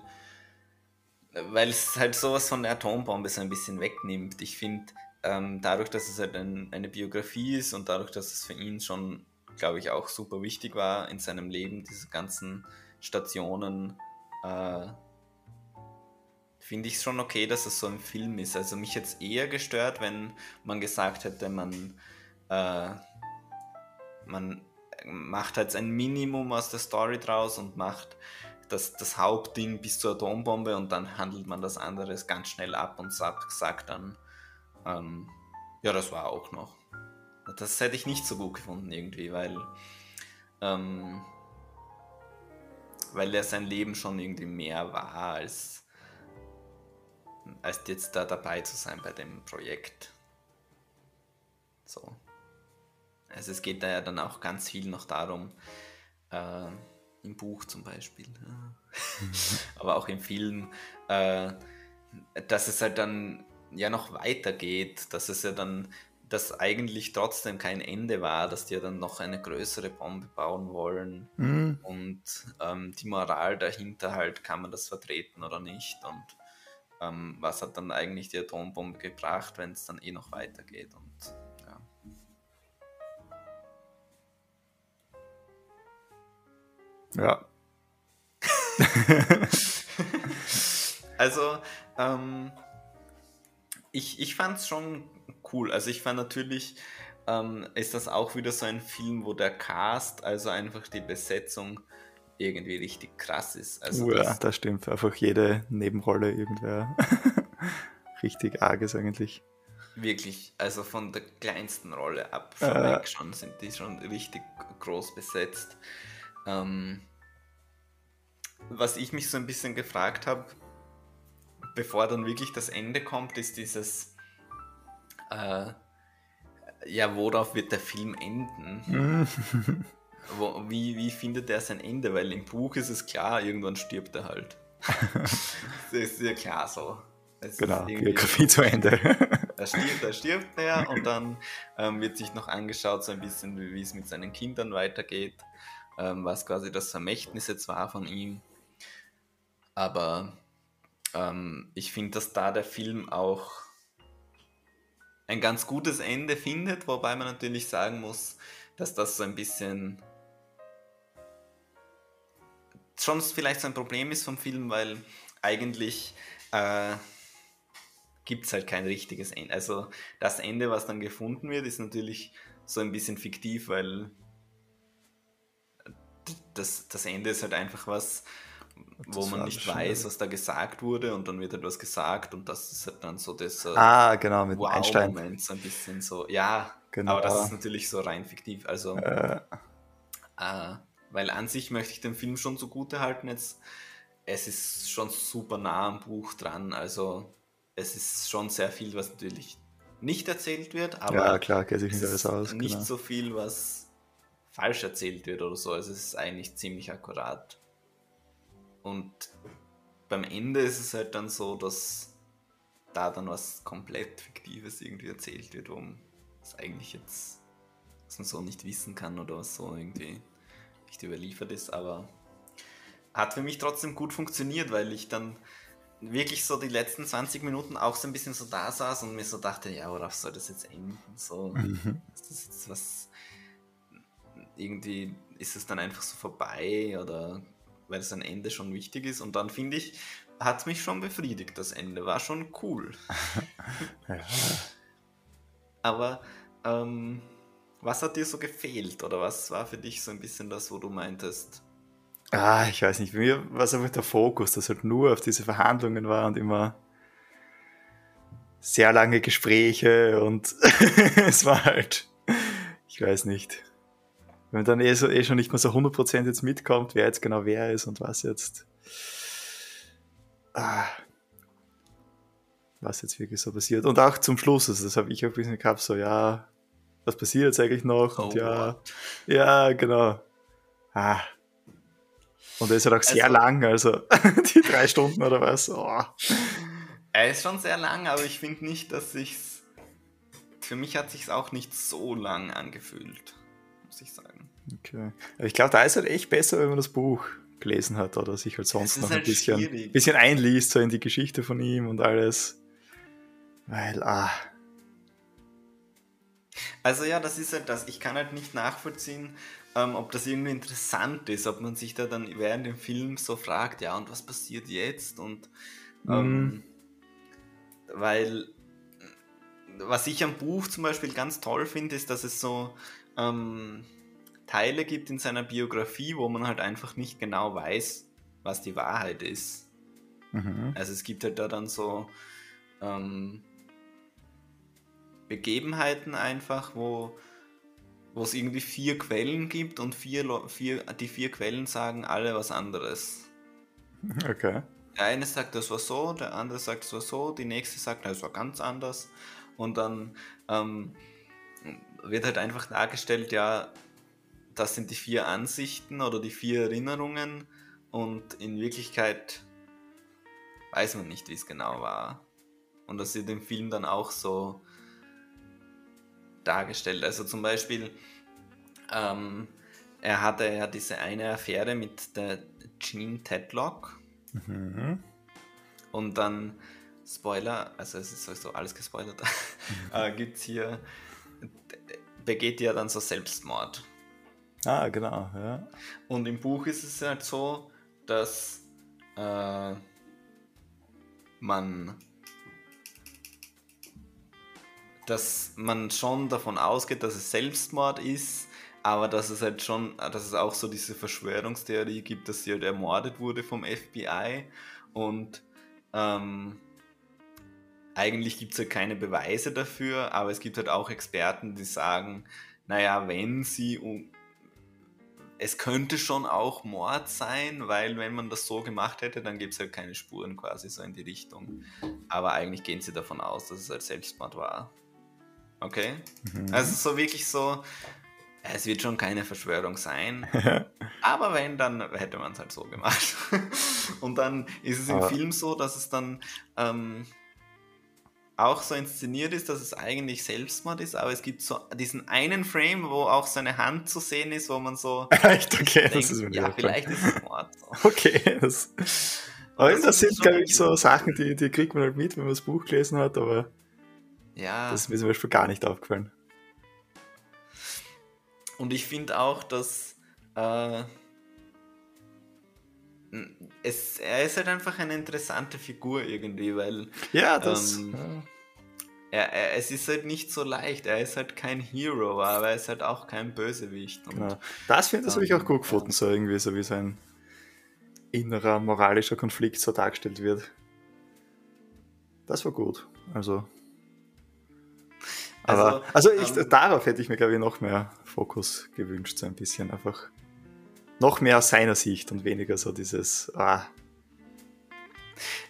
weil es halt sowas von der Atombombe so ein bisschen wegnimmt. Ich finde, ähm, dadurch, dass es halt ein, eine Biografie ist und dadurch, dass es für ihn schon, glaube ich, auch super wichtig war in seinem Leben, diese ganzen Stationen, äh, finde ich es schon okay, dass es so ein Film ist. Also mich jetzt eher gestört, wenn man gesagt hätte, man, äh, man macht halt ein Minimum aus der Story draus und macht das, das Hauptding bis zur Atombombe und dann handelt man das andere ganz schnell ab und sagt, sagt dann, ähm, ja, das war auch noch. Das hätte ich nicht so gut gefunden irgendwie, weil, ähm, weil er sein Leben schon irgendwie mehr war als, als jetzt da dabei zu sein bei dem Projekt. So. Also es geht da ja dann auch ganz viel noch darum, äh, im Buch zum Beispiel, ja. aber auch im Film, äh, dass es halt dann ja noch weitergeht, dass es ja dann das eigentlich trotzdem kein Ende war, dass die dann noch eine größere Bombe bauen wollen. Mhm. Und ähm, die Moral dahinter halt, kann man das vertreten oder nicht? Und ähm, was hat dann eigentlich die Atombombe gebracht, wenn es dann eh noch weitergeht? Und Ja. also, ähm, ich, ich fand es schon cool. Also ich fand natürlich, ähm, ist das auch wieder so ein Film, wo der Cast, also einfach die Besetzung irgendwie richtig krass ist. Also oh ja, das, das stimmt. Einfach jede Nebenrolle irgendwer richtig arg ist eigentlich. Wirklich, also von der kleinsten Rolle ab Äh. schon sind die schon richtig groß besetzt. Ähm, was ich mich so ein bisschen gefragt habe, bevor dann wirklich das Ende kommt, ist dieses, äh, ja, worauf wird der Film enden? Mhm. Wo, wie, wie findet er sein Ende? Weil im Buch ist es klar, irgendwann stirbt er halt. das ist ja klar so. Es Genau, Biografie zu Ende. da stirbt, da stirbt er und dann ähm, wird sich noch angeschaut, so ein bisschen, wie es mit seinen Kindern weitergeht, ähm, was quasi das Vermächtnis jetzt war von ihm. Aber ähm, ich finde, dass da der Film auch ein ganz gutes Ende findet, wobei man natürlich sagen muss, dass das so ein bisschen schon vielleicht so ein Problem ist vom Film, weil eigentlich äh, gibt es halt kein richtiges Ende. Also das Ende, was dann gefunden wird, ist natürlich so ein bisschen fiktiv, weil das, das Ende ist halt einfach was, wo man nicht weiß, was da gesagt wurde und dann wird etwas gesagt und das ist halt dann so das äh, ah, genau, mit Einstein. Wow-Moment, so ein bisschen so, ja, Genau. aber das ist natürlich so rein fiktiv, also Äh, äh, weil an sich möchte ich den Film schon zugute halten jetzt. Es ist schon super nah am Buch dran. Also es ist schon sehr viel, was natürlich nicht erzählt wird, aber ja, klar, geht sich es nicht alles aus. nicht Genau. so viel, was falsch erzählt wird oder so. Also es ist eigentlich ziemlich akkurat. Und beim Ende ist es halt dann so, dass da dann was komplett Fiktives irgendwie erzählt wird, wo es eigentlich jetzt, was man so nicht wissen kann oder was so irgendwie nicht überliefert ist, aber hat für mich trotzdem gut funktioniert, weil ich dann wirklich so die letzten 20 Minuten auch so ein bisschen so da saß und mir so dachte, ja, worauf soll das jetzt enden? So, Mhm. ist das jetzt was. Irgendwie ist es dann einfach so vorbei oder weil das ein Ende schon wichtig ist. Und dann finde ich, hat es mich schon befriedigt, das Ende. War schon cool. Ja. Aber ähm, was hat dir so gefehlt? Oder was war für dich so ein bisschen das, wo du meintest? Ah, ich weiß nicht, bei mir war es einfach der Fokus, dass halt nur auf diese Verhandlungen war und immer sehr lange Gespräche und es war halt, ich weiß nicht, wenn man dann eh, so, eh schon nicht mehr so 100% jetzt mitkommt, wer jetzt genau wer ist und was jetzt, ah, was jetzt wirklich so passiert. Und auch zum Schluss, also das habe ich auch ein bisschen gehabt, so ja, was passiert jetzt eigentlich noch? Und Oh, ja, what? ja, genau. Ah. Und der ist halt auch sehr Also- lang, also die drei Stunden oder was. Oh. Er ist schon sehr lang, aber ich finde nicht, dass sich's. Für mich hat sich's auch nicht so lang angefühlt, muss ich sagen. Okay. Aber ich glaube, da ist halt echt besser, wenn man das Buch gelesen hat oder sich halt sonst noch ein halt bisschen, schwierig. bisschen einliest, so in die Geschichte von ihm und alles. Weil, ah, Also ja, das ist halt das. Ich kann halt nicht nachvollziehen, ähm, ob das irgendwie interessant ist, ob man sich da dann während dem Film so fragt, ja, und was passiert jetzt? Und ähm, weil was ich am Buch zum Beispiel ganz toll finde, ist, dass es so ähm, Teile gibt in seiner Biografie, wo man halt einfach nicht genau weiß, was die Wahrheit ist. mhm. Also es gibt halt da dann so ähm, Begebenheiten einfach, wo wo es irgendwie vier Quellen gibt und vier, vier, die vier Quellen sagen alle was anderes. okay. Der eine sagt, das war so, der andere sagt, es war so, die nächste sagt, es war ganz anders. Und dann ähm, wird halt einfach dargestellt, ja, das sind die vier Ansichten oder die vier Erinnerungen und in Wirklichkeit weiß man nicht, wie es genau war. Und das ist im Film dann auch so dargestellt. Also zum Beispiel, ähm, er hatte ja diese eine Affäre mit der Jean Tedlock. Mhm. Und dann, Spoiler, also es ist sowieso alles gespoilert, mhm. äh, gibt es hier, begeht ja dann so Selbstmord. Ah, genau, ja. Und im Buch ist es halt so, dass äh, man dass man schon davon ausgeht, dass es Selbstmord ist, aber dass es halt schon, dass es auch so diese Verschwörungstheorie gibt, dass sie halt ermordet wurde vom FBI und ähm, eigentlich gibt es halt keine Beweise dafür, aber es gibt halt auch Experten, die sagen, naja, wenn sie es könnte schon auch Mord sein, weil wenn man das so gemacht hätte, dann gibt es halt keine Spuren quasi so in die Richtung. Aber eigentlich gehen sie davon aus, dass es halt Selbstmord war. Okay. Mhm. Also so wirklich so, es wird schon keine Verschwörung sein. aber wenn, dann hätte man es halt so gemacht. Und dann ist es im aber Film so, dass es dann ähm, auch so inszeniert ist, dass es eigentlich Selbstmord ist, aber es gibt so diesen einen Frame, wo auch seine Hand zu sehen ist, wo man so. Echt, okay, denkt, das ist mir Ja, vielleicht ist es Mord. Okay, das. Aber das, das sind, glaube ich, so Sachen, die, die kriegt man halt mit, wenn man das Buch gelesen hat, aber ja. Das ist mir zum Beispiel gar nicht aufgefallen. Und ich finde auch, dass äh, es, er ist halt einfach eine interessante Figur irgendwie, weil. Ja, das. Ähm, ja. Er, er, es ist halt nicht so leicht. Er ist halt kein Hero, aber er ist halt auch kein Bösewicht. Und, genau. Das finde ich ähm, auch gut gefunden, so irgendwie, so wie sein innerer moralischer Konflikt so dargestellt wird. Das war gut. Also aber, also, also ich, ähm, darauf hätte ich mir, glaube ich, noch mehr Fokus gewünscht, so ein bisschen einfach. Noch mehr aus seiner Sicht und weniger so dieses, ah.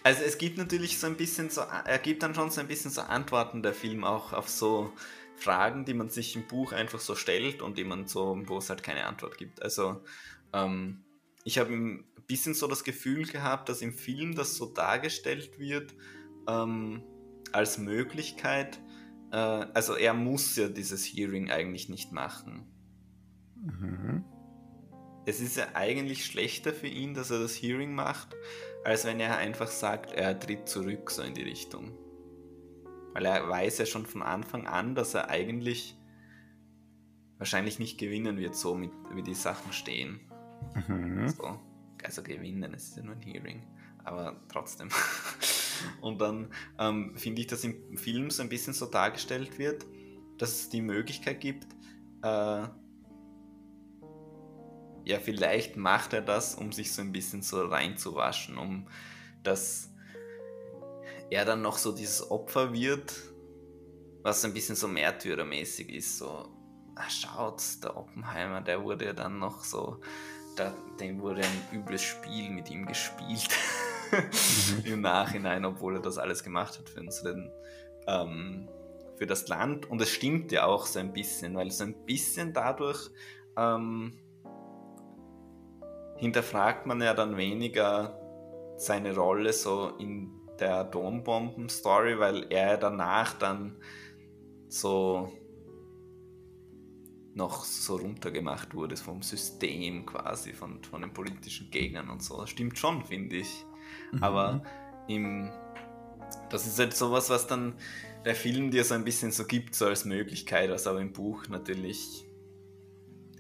Also es gibt natürlich so ein bisschen so, er gibt dann schon so ein bisschen so Antworten der Film auch auf so Fragen, die man sich im Buch einfach so stellt und die man so, wo es halt keine Antwort gibt. Also ähm, ich habe ein bisschen so das Gefühl gehabt, dass im Film das so dargestellt wird ähm, als Möglichkeit, äh, also er muss ja dieses Hearing eigentlich nicht machen. Mhm. Es ist ja eigentlich schlechter für ihn, dass er das Hearing macht, als wenn er einfach sagt, er tritt zurück so in die Richtung. Weil er weiß ja schon von Anfang an, dass er eigentlich wahrscheinlich nicht gewinnen wird, so mit, wie die Sachen stehen. Mhm. So. Also gewinnen, es ist ja nur ein Hearing. Aber trotzdem. Und dann ähm, finde ich, dass im Film so ein bisschen so dargestellt wird, dass es die Möglichkeit gibt, äh, ja, vielleicht macht er das, um sich so ein bisschen so reinzuwaschen, um dass er dann noch so dieses Opfer wird, was ein bisschen so märtyrermäßig ist, so, ach, schaut, der Oppenheimer, der wurde ja dann noch so, da, dem wurde ein übles Spiel mit ihm gespielt. mhm. im Nachhinein, obwohl er das alles gemacht hat für unseren, ähm, für das Land. Und es stimmt ja auch so ein bisschen, weil so ein bisschen dadurch ähm, hinterfragt man ja dann weniger seine Rolle so in der Atombomben-Story, weil er danach dann so noch so runtergemacht wurde vom System quasi, von, von den politischen Gegnern und so. Das stimmt schon, finde ich. Mhm. Aber im, das ist halt sowas, was dann der Film dir so ein bisschen so gibt, so als Möglichkeit, was aber im Buch natürlich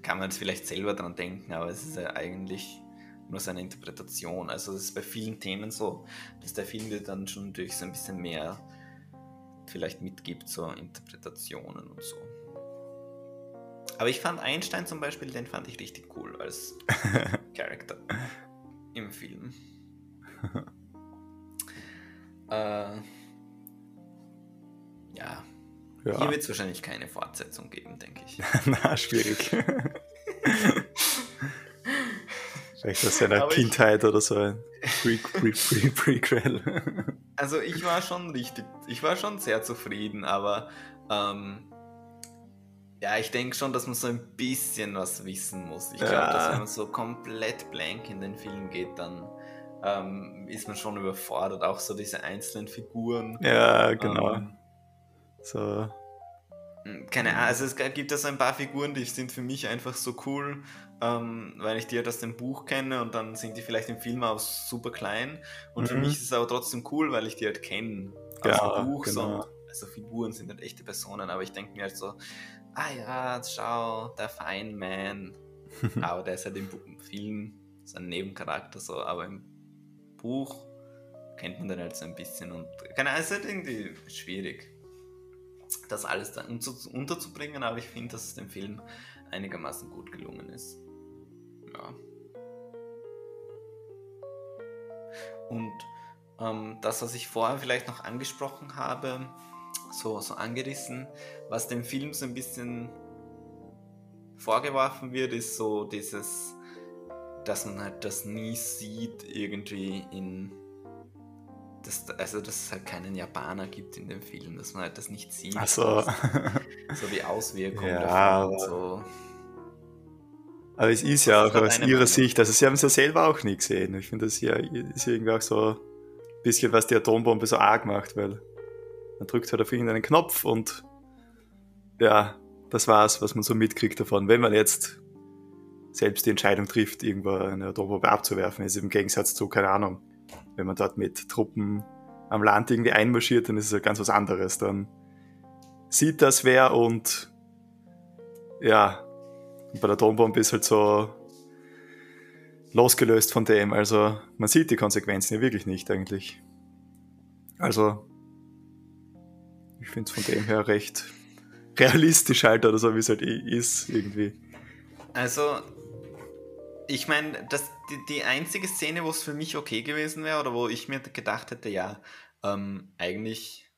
kann man jetzt vielleicht selber dran denken, aber es ist ja eigentlich nur seine Interpretation. Also es ist bei vielen Themen so, dass der Film dir dann schon natürlich so ein bisschen mehr vielleicht mitgibt, so Interpretationen und so. Aber ich fand Einstein zum Beispiel, den fand ich richtig cool als Charakter im Film. äh, ja. ja. Hier wird es wahrscheinlich keine Fortsetzung geben, denke ich. Na, schwierig. Vielleicht aus seiner Aber Kindheit ich, oder so ein Pre Pre Pre Prequel. also ich war schon richtig, ich war schon sehr zufrieden, aber ähm, ja, ich denke schon, dass man so ein bisschen was wissen muss. Ich glaube, ja. dass wenn man so komplett blank in den Film geht, dann ähm, ist man schon überfordert, auch so diese einzelnen Figuren. Ja, genau. Ähm, so. Keine Ahnung, also es gibt da so ein paar Figuren, die sind für mich einfach so cool, ähm, weil ich die halt aus dem Buch kenne und dann sind die vielleicht im Film auch super klein. Und mhm. für mich ist es aber trotzdem cool, weil ich die halt kenne aus ja, dem Buch. Genau. So. Also Figuren sind halt echte Personen, aber ich denke mir halt so, ah ja, schau, der Feynman. aber der ist halt im Film so ein Nebencharakter so, aber im Buch kennt man den halt so ein bisschen und keine Ahnung, es ist halt irgendwie schwierig, das alles da unterzubringen, aber ich finde, dass es dem Film einigermaßen gut gelungen ist. Ja. Und ähm, das, was ich vorher vielleicht noch angesprochen habe, so, so angerissen, was dem Film so ein bisschen vorgeworfen wird, ist so dieses, dass man halt das nie sieht irgendwie in das, also dass es halt keinen Japaner gibt in dem Film, dass man halt das nicht sieht. Ach so. so die Auswirkungen ja, davon aber, so. aber es ist ja auch aus ihrer Meinung. Sicht, also sie haben es ja selber auch nie gesehen. Ich finde, das hier ist irgendwie auch so ein bisschen, was die Atombombe so arg macht, weil man drückt halt auf irgendeinen Knopf und ja, das war's, was man so mitkriegt davon. Wenn man jetzt selbst die Entscheidung trifft, irgendwo eine Atombombe abzuwerfen, ist im Gegensatz zu, keine Ahnung, wenn man dort mit Truppen am Land irgendwie einmarschiert, dann ist es ja ganz was anderes. Dann sieht das wer und ja, bei der Atombombe ist halt so losgelöst von dem. Also man sieht die Konsequenzen ja wirklich nicht eigentlich. Also ich finde es von dem her recht realistisch halt oder so, wie es halt ist irgendwie. Also, ich meine, die, die einzige Szene, wo es für mich okay gewesen wäre oder wo ich mir gedacht hätte, ja, ähm, eigentlich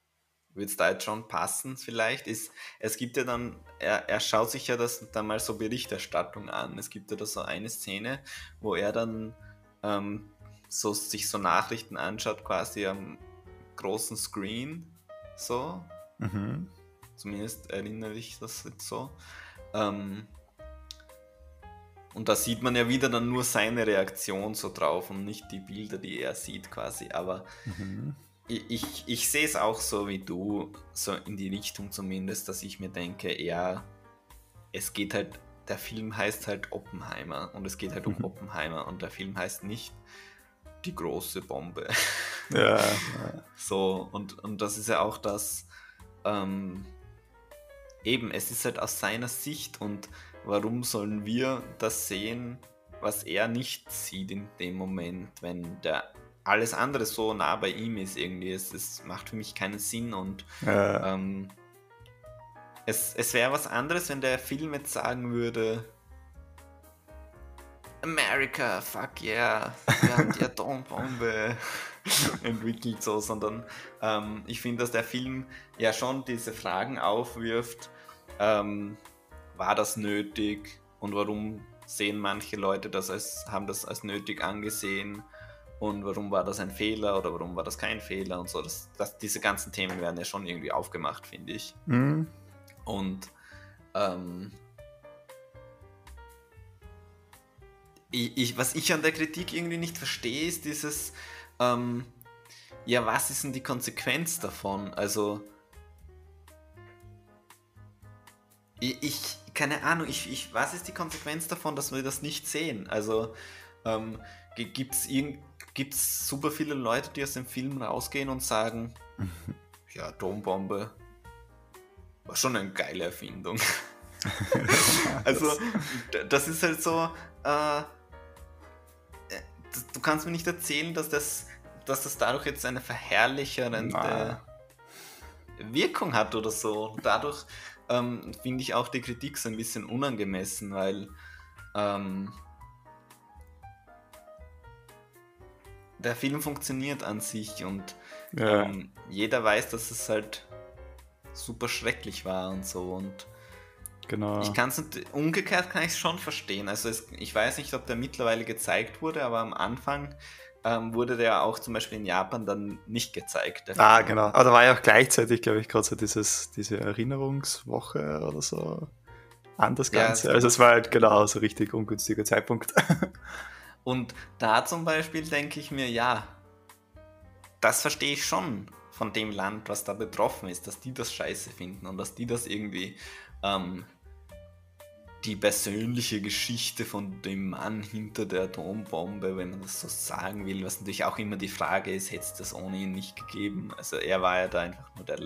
würde es da jetzt schon passen vielleicht, ist, es gibt ja dann, er, er schaut sich ja das dann mal so Berichterstattung an. Es gibt ja da so eine Szene, wo er dann ähm, so, sich so Nachrichten anschaut, quasi am großen Screen, so. Mhm. Zumindest erinnere ich das jetzt so. Ähm, und da sieht man ja wieder dann nur seine Reaktion so drauf und nicht die Bilder, die er sieht quasi. Aber mhm. ich, ich, ich sehe es auch so wie du, so in die Richtung zumindest, dass ich mir denke, ja, es geht halt, der Film heißt halt Oppenheimer und es geht halt um mhm. Oppenheimer und der Film heißt nicht die große Bombe. Ja. so, und, und das ist ja auch das, ähm, eben, es ist halt aus seiner Sicht und warum sollen wir das sehen, was er nicht sieht in dem Moment, wenn der alles andere so nah bei ihm ist irgendwie. Es, es macht für mich keinen Sinn und ja. ähm, es, es wäre was anderes, wenn der Film jetzt sagen würde, America, fuck yeah, wir haben die Atombombe entwickelt so, sondern ähm, ich finde, dass der Film ja schon diese Fragen aufwirft, ähm, war das nötig und warum sehen manche Leute das als, haben das als nötig angesehen und warum war das ein Fehler oder warum war das kein Fehler und so. Das, das diese ganzen Themen werden ja schon irgendwie aufgemacht, finde ich. Mhm. Und ähm, ich, ich, was ich an der Kritik irgendwie nicht verstehe, ist dieses, ähm, ja, was ist denn die Konsequenz davon? Also, ich, ich keine Ahnung, ich, ich, was ist die Konsequenz davon, dass wir das nicht sehen? Also, ähm, gibt es super viele Leute, die aus dem Film rausgehen und sagen, ja, Atombombe war schon eine geile Erfindung. also, das ist halt so, äh, du kannst mir nicht erzählen, dass das, dass das dadurch jetzt eine verherrlichende Wirkung hat oder so. Dadurch ähm, finde ich auch die Kritik so ein bisschen unangemessen, weil ähm, der Film funktioniert an sich und ja. ähm, jeder weiß, dass es halt super schrecklich war und so und Genau. Ich kann es umgekehrt kann ich es schon verstehen. Also es, ich weiß nicht, ob der mittlerweile gezeigt wurde, aber am Anfang ähm, wurde der auch zum Beispiel in Japan dann nicht gezeigt. Ah, Film. genau. Aber da war ja auch gleichzeitig, glaube ich, gerade so dieses, diese Erinnerungswoche oder so an das Ganze. Ja, also es war halt genau so richtig ungünstiger Zeitpunkt. Und da zum Beispiel denke ich mir, ja, das verstehe ich schon von dem Land, was da betroffen ist, dass die das scheiße finden und dass die das irgendwie ähm, die persönliche Geschichte von dem Mann hinter der Atombombe, wenn man das so sagen will, was natürlich auch immer die Frage ist, hätte es das ohne ihn nicht gegeben. Also er war ja da einfach nur der,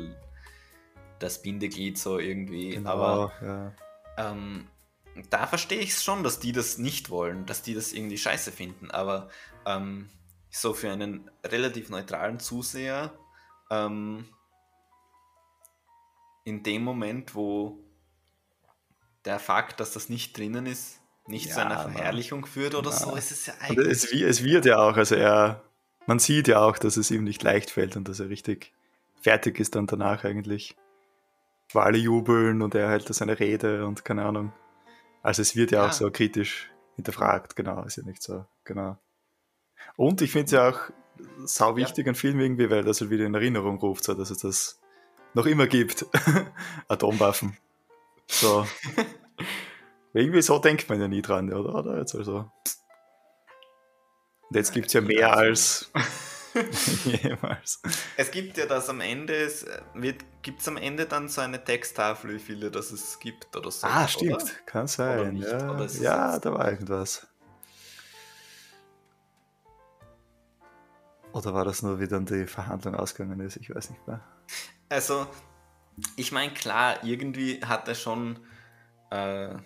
das Bindeglied so irgendwie. Genau, Aber ja. ähm, da verstehe ich es schon, dass die das nicht wollen, dass die das irgendwie scheiße finden. Aber ähm, so für einen relativ neutralen Zuseher, ähm, in dem Moment, wo der Fakt, dass das nicht drinnen ist, nicht ja, zu einer Verherrlichung führt oder na. so, ist es ja eigentlich. Es, es, wird ja auch, also er, man sieht ja auch, dass es ihm nicht leicht fällt und dass er richtig fertig ist dann danach eigentlich. Wo alle jubeln und er hält da seine Rede und keine Ahnung. Also es wird ja, ja. auch so kritisch hinterfragt, genau, ist ja nicht so, genau. Und ich finde es ja auch sau wichtig, ja. ein Film irgendwie, weil das halt wieder in Erinnerung ruft, so dass es das noch immer gibt. Atomwaffen. So. irgendwie so denkt man ja nie dran, oder? oder? Jetzt also. Und jetzt gibt es ja mehr als jemals. Es gibt ja das am Ende, es gibt es am Ende dann so eine Texttafel, wie viele das es gibt oder so. Ah, stimmt, oder? kann sein. Ja, ja da war irgendwas. Oder war das nur, wie dann die Verhandlung ausgegangen ist? Ich weiß nicht mehr. Also, ich meine, klar, irgendwie hat er schon. Äh,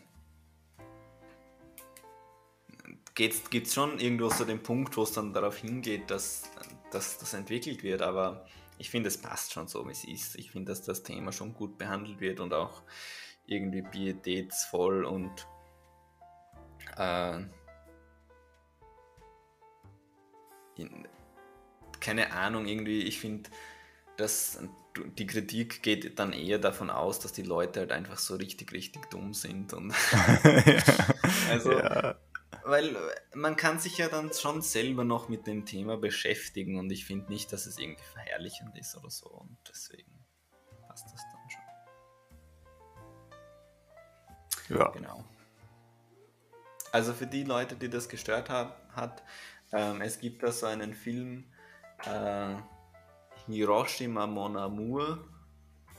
Gibt es schon irgendwo so den Punkt, wo es dann darauf hingeht, dass, dass das entwickelt wird, aber ich finde, es passt schon so, wie es ist. Ich finde, dass das Thema schon gut behandelt wird und auch irgendwie pietätsvoll und äh, in, keine Ahnung, irgendwie, ich finde, dass die Kritik geht dann eher davon aus, dass die Leute halt einfach so richtig, richtig dumm sind. Und also, ja. weil man kann sich ja dann schon selber noch mit dem Thema beschäftigen und ich finde nicht, dass es irgendwie verherrlichend ist oder so und deswegen passt das dann schon. Ja. Genau. Also für die Leute, die das gestört hat, hat ähm, es gibt da so einen Film, äh, Hiroshima Mon Amour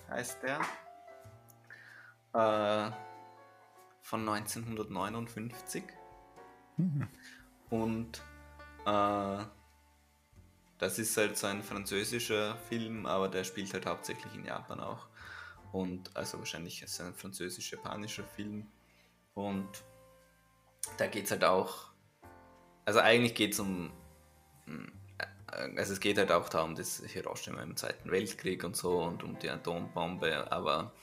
heißt der. Äh, von 1959. Mhm. Und äh, das ist halt so ein französischer Film, aber der spielt halt hauptsächlich in Japan auch. Und also wahrscheinlich ist es ein französisch-japanischer Film. Und da geht es halt auch. Also eigentlich geht es um hm, also es geht halt auch da um das Hiroshima im Zweiten Weltkrieg und so und um die Atombombe, aber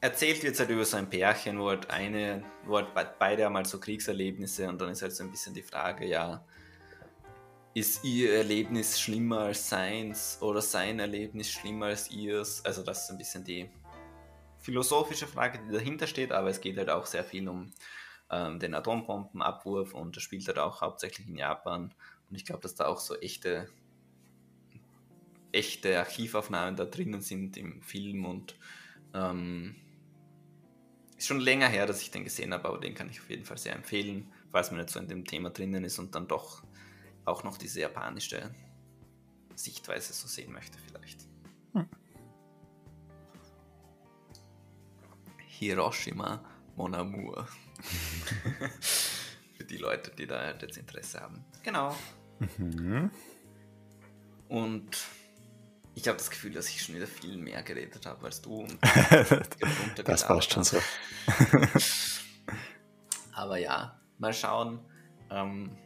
erzählt wird halt über so ein Pärchen, wo halt eine, wo halt beide einmal so Kriegserlebnisse und dann ist halt so ein bisschen die Frage, ja, ist ihr Erlebnis schlimmer als seins oder sein Erlebnis schlimmer als ihrs? Also das ist ein bisschen die philosophische Frage, die dahinter steht, aber es geht halt auch sehr viel um ähm, den Atombombenabwurf und das spielt halt auch hauptsächlich in Japan und ich glaube, dass da auch so echte, echte Archivaufnahmen da drinnen sind im Film und ähm, ist schon länger her, dass ich den gesehen habe, aber den kann ich auf jeden Fall sehr empfehlen, falls man nicht so in dem Thema drinnen ist und dann doch auch noch diese japanische Sichtweise so sehen möchte vielleicht. Hm. Hiroshima Mon Amour. Für die Leute, die da jetzt Interesse haben. Genau. Mhm. Und ich habe das Gefühl, dass ich schon wieder viel mehr geredet habe als du. das passt schon so. Aber ja, mal schauen, ähm,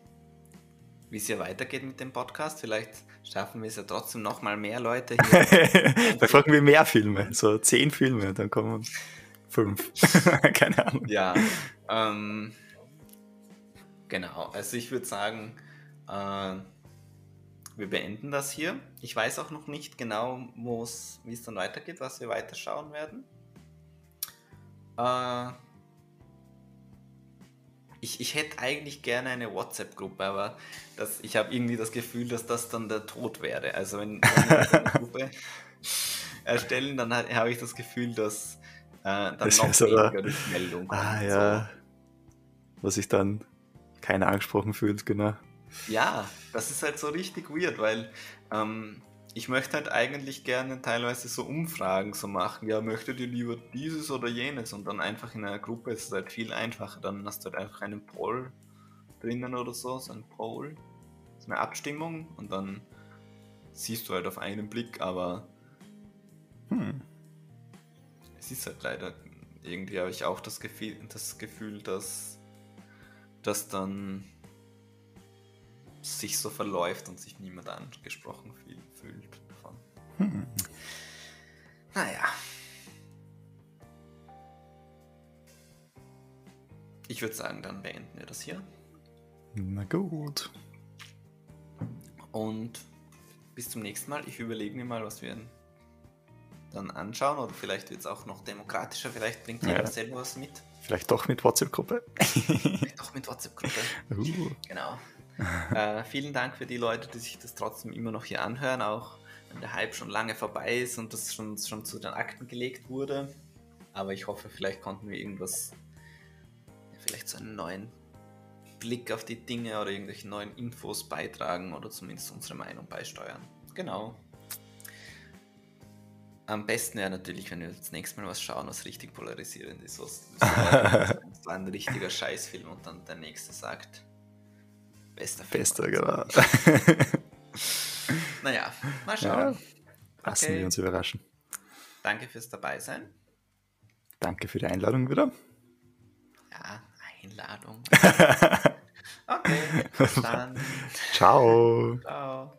wie es hier weitergeht mit dem Podcast. Vielleicht schaffen wir es ja trotzdem noch mal mehr Leute hier. da fragen wir mehr Filme, so zehn Filme, dann kommen fünf. Keine Ahnung. Ja, ähm, genau. Also ich würde sagen, äh, wir beenden das hier. Ich weiß auch noch nicht genau, wie es dann weitergeht, was wir weiterschauen werden. Äh, ich, ich hätte eigentlich gerne eine WhatsApp-Gruppe, aber das, ich habe irgendwie das Gefühl, dass das dann der Tod wäre. Also wenn, wenn wir eine Gruppe erstellen, dann habe ich das Gefühl, dass äh, dann das noch weniger Rückmeldung kommt. Ah ja, so. was sich dann keiner angesprochen fühlt, genau. Ja, das ist halt so richtig weird, weil ähm, ich möchte halt eigentlich gerne teilweise so Umfragen so machen. Ja, möchtet ihr lieber dieses oder jenes? Und dann einfach in einer Gruppe ist es halt viel einfacher. Dann hast du halt einfach einen Poll drinnen oder so, so ein Poll, so eine Abstimmung und dann siehst du halt auf einen Blick, aber hm. es ist halt leider, irgendwie habe ich auch das Gefühl, das Gefühl dass, dass dann sich so verläuft und sich niemand angesprochen fühlt davon. Hm. Naja. Ich würde sagen, dann beenden wir das hier. Na gut. Und bis zum nächsten Mal. Ich überlege mir mal, was wir dann anschauen. Oder vielleicht wird es auch noch demokratischer. Vielleicht bringt jeder ja. selber was mit. Vielleicht doch mit WhatsApp-Gruppe. vielleicht doch mit WhatsApp-Gruppe. Uh. Genau. Äh, vielen Dank für die Leute, die sich das trotzdem immer noch hier anhören, auch wenn der Hype schon lange vorbei ist und das schon, schon zu den Akten gelegt wurde. Aber ich hoffe, vielleicht konnten wir irgendwas, vielleicht so einen neuen Blick auf die Dinge oder irgendwelche neuen Infos beitragen oder zumindest unsere Meinung beisteuern. Genau. Am besten wäre natürlich, wenn wir das nächste Mal was schauen, was richtig polarisierend ist. Was, das war ein richtiger Scheißfilm und dann der nächste sagt, bester Film. Bester, genau. naja, mal schauen. Ja, lassen okay. wir uns überraschen. Danke fürs Dabeisein. Danke für die Einladung wieder. Ja, Einladung. okay, dann. Ciao. Ciao.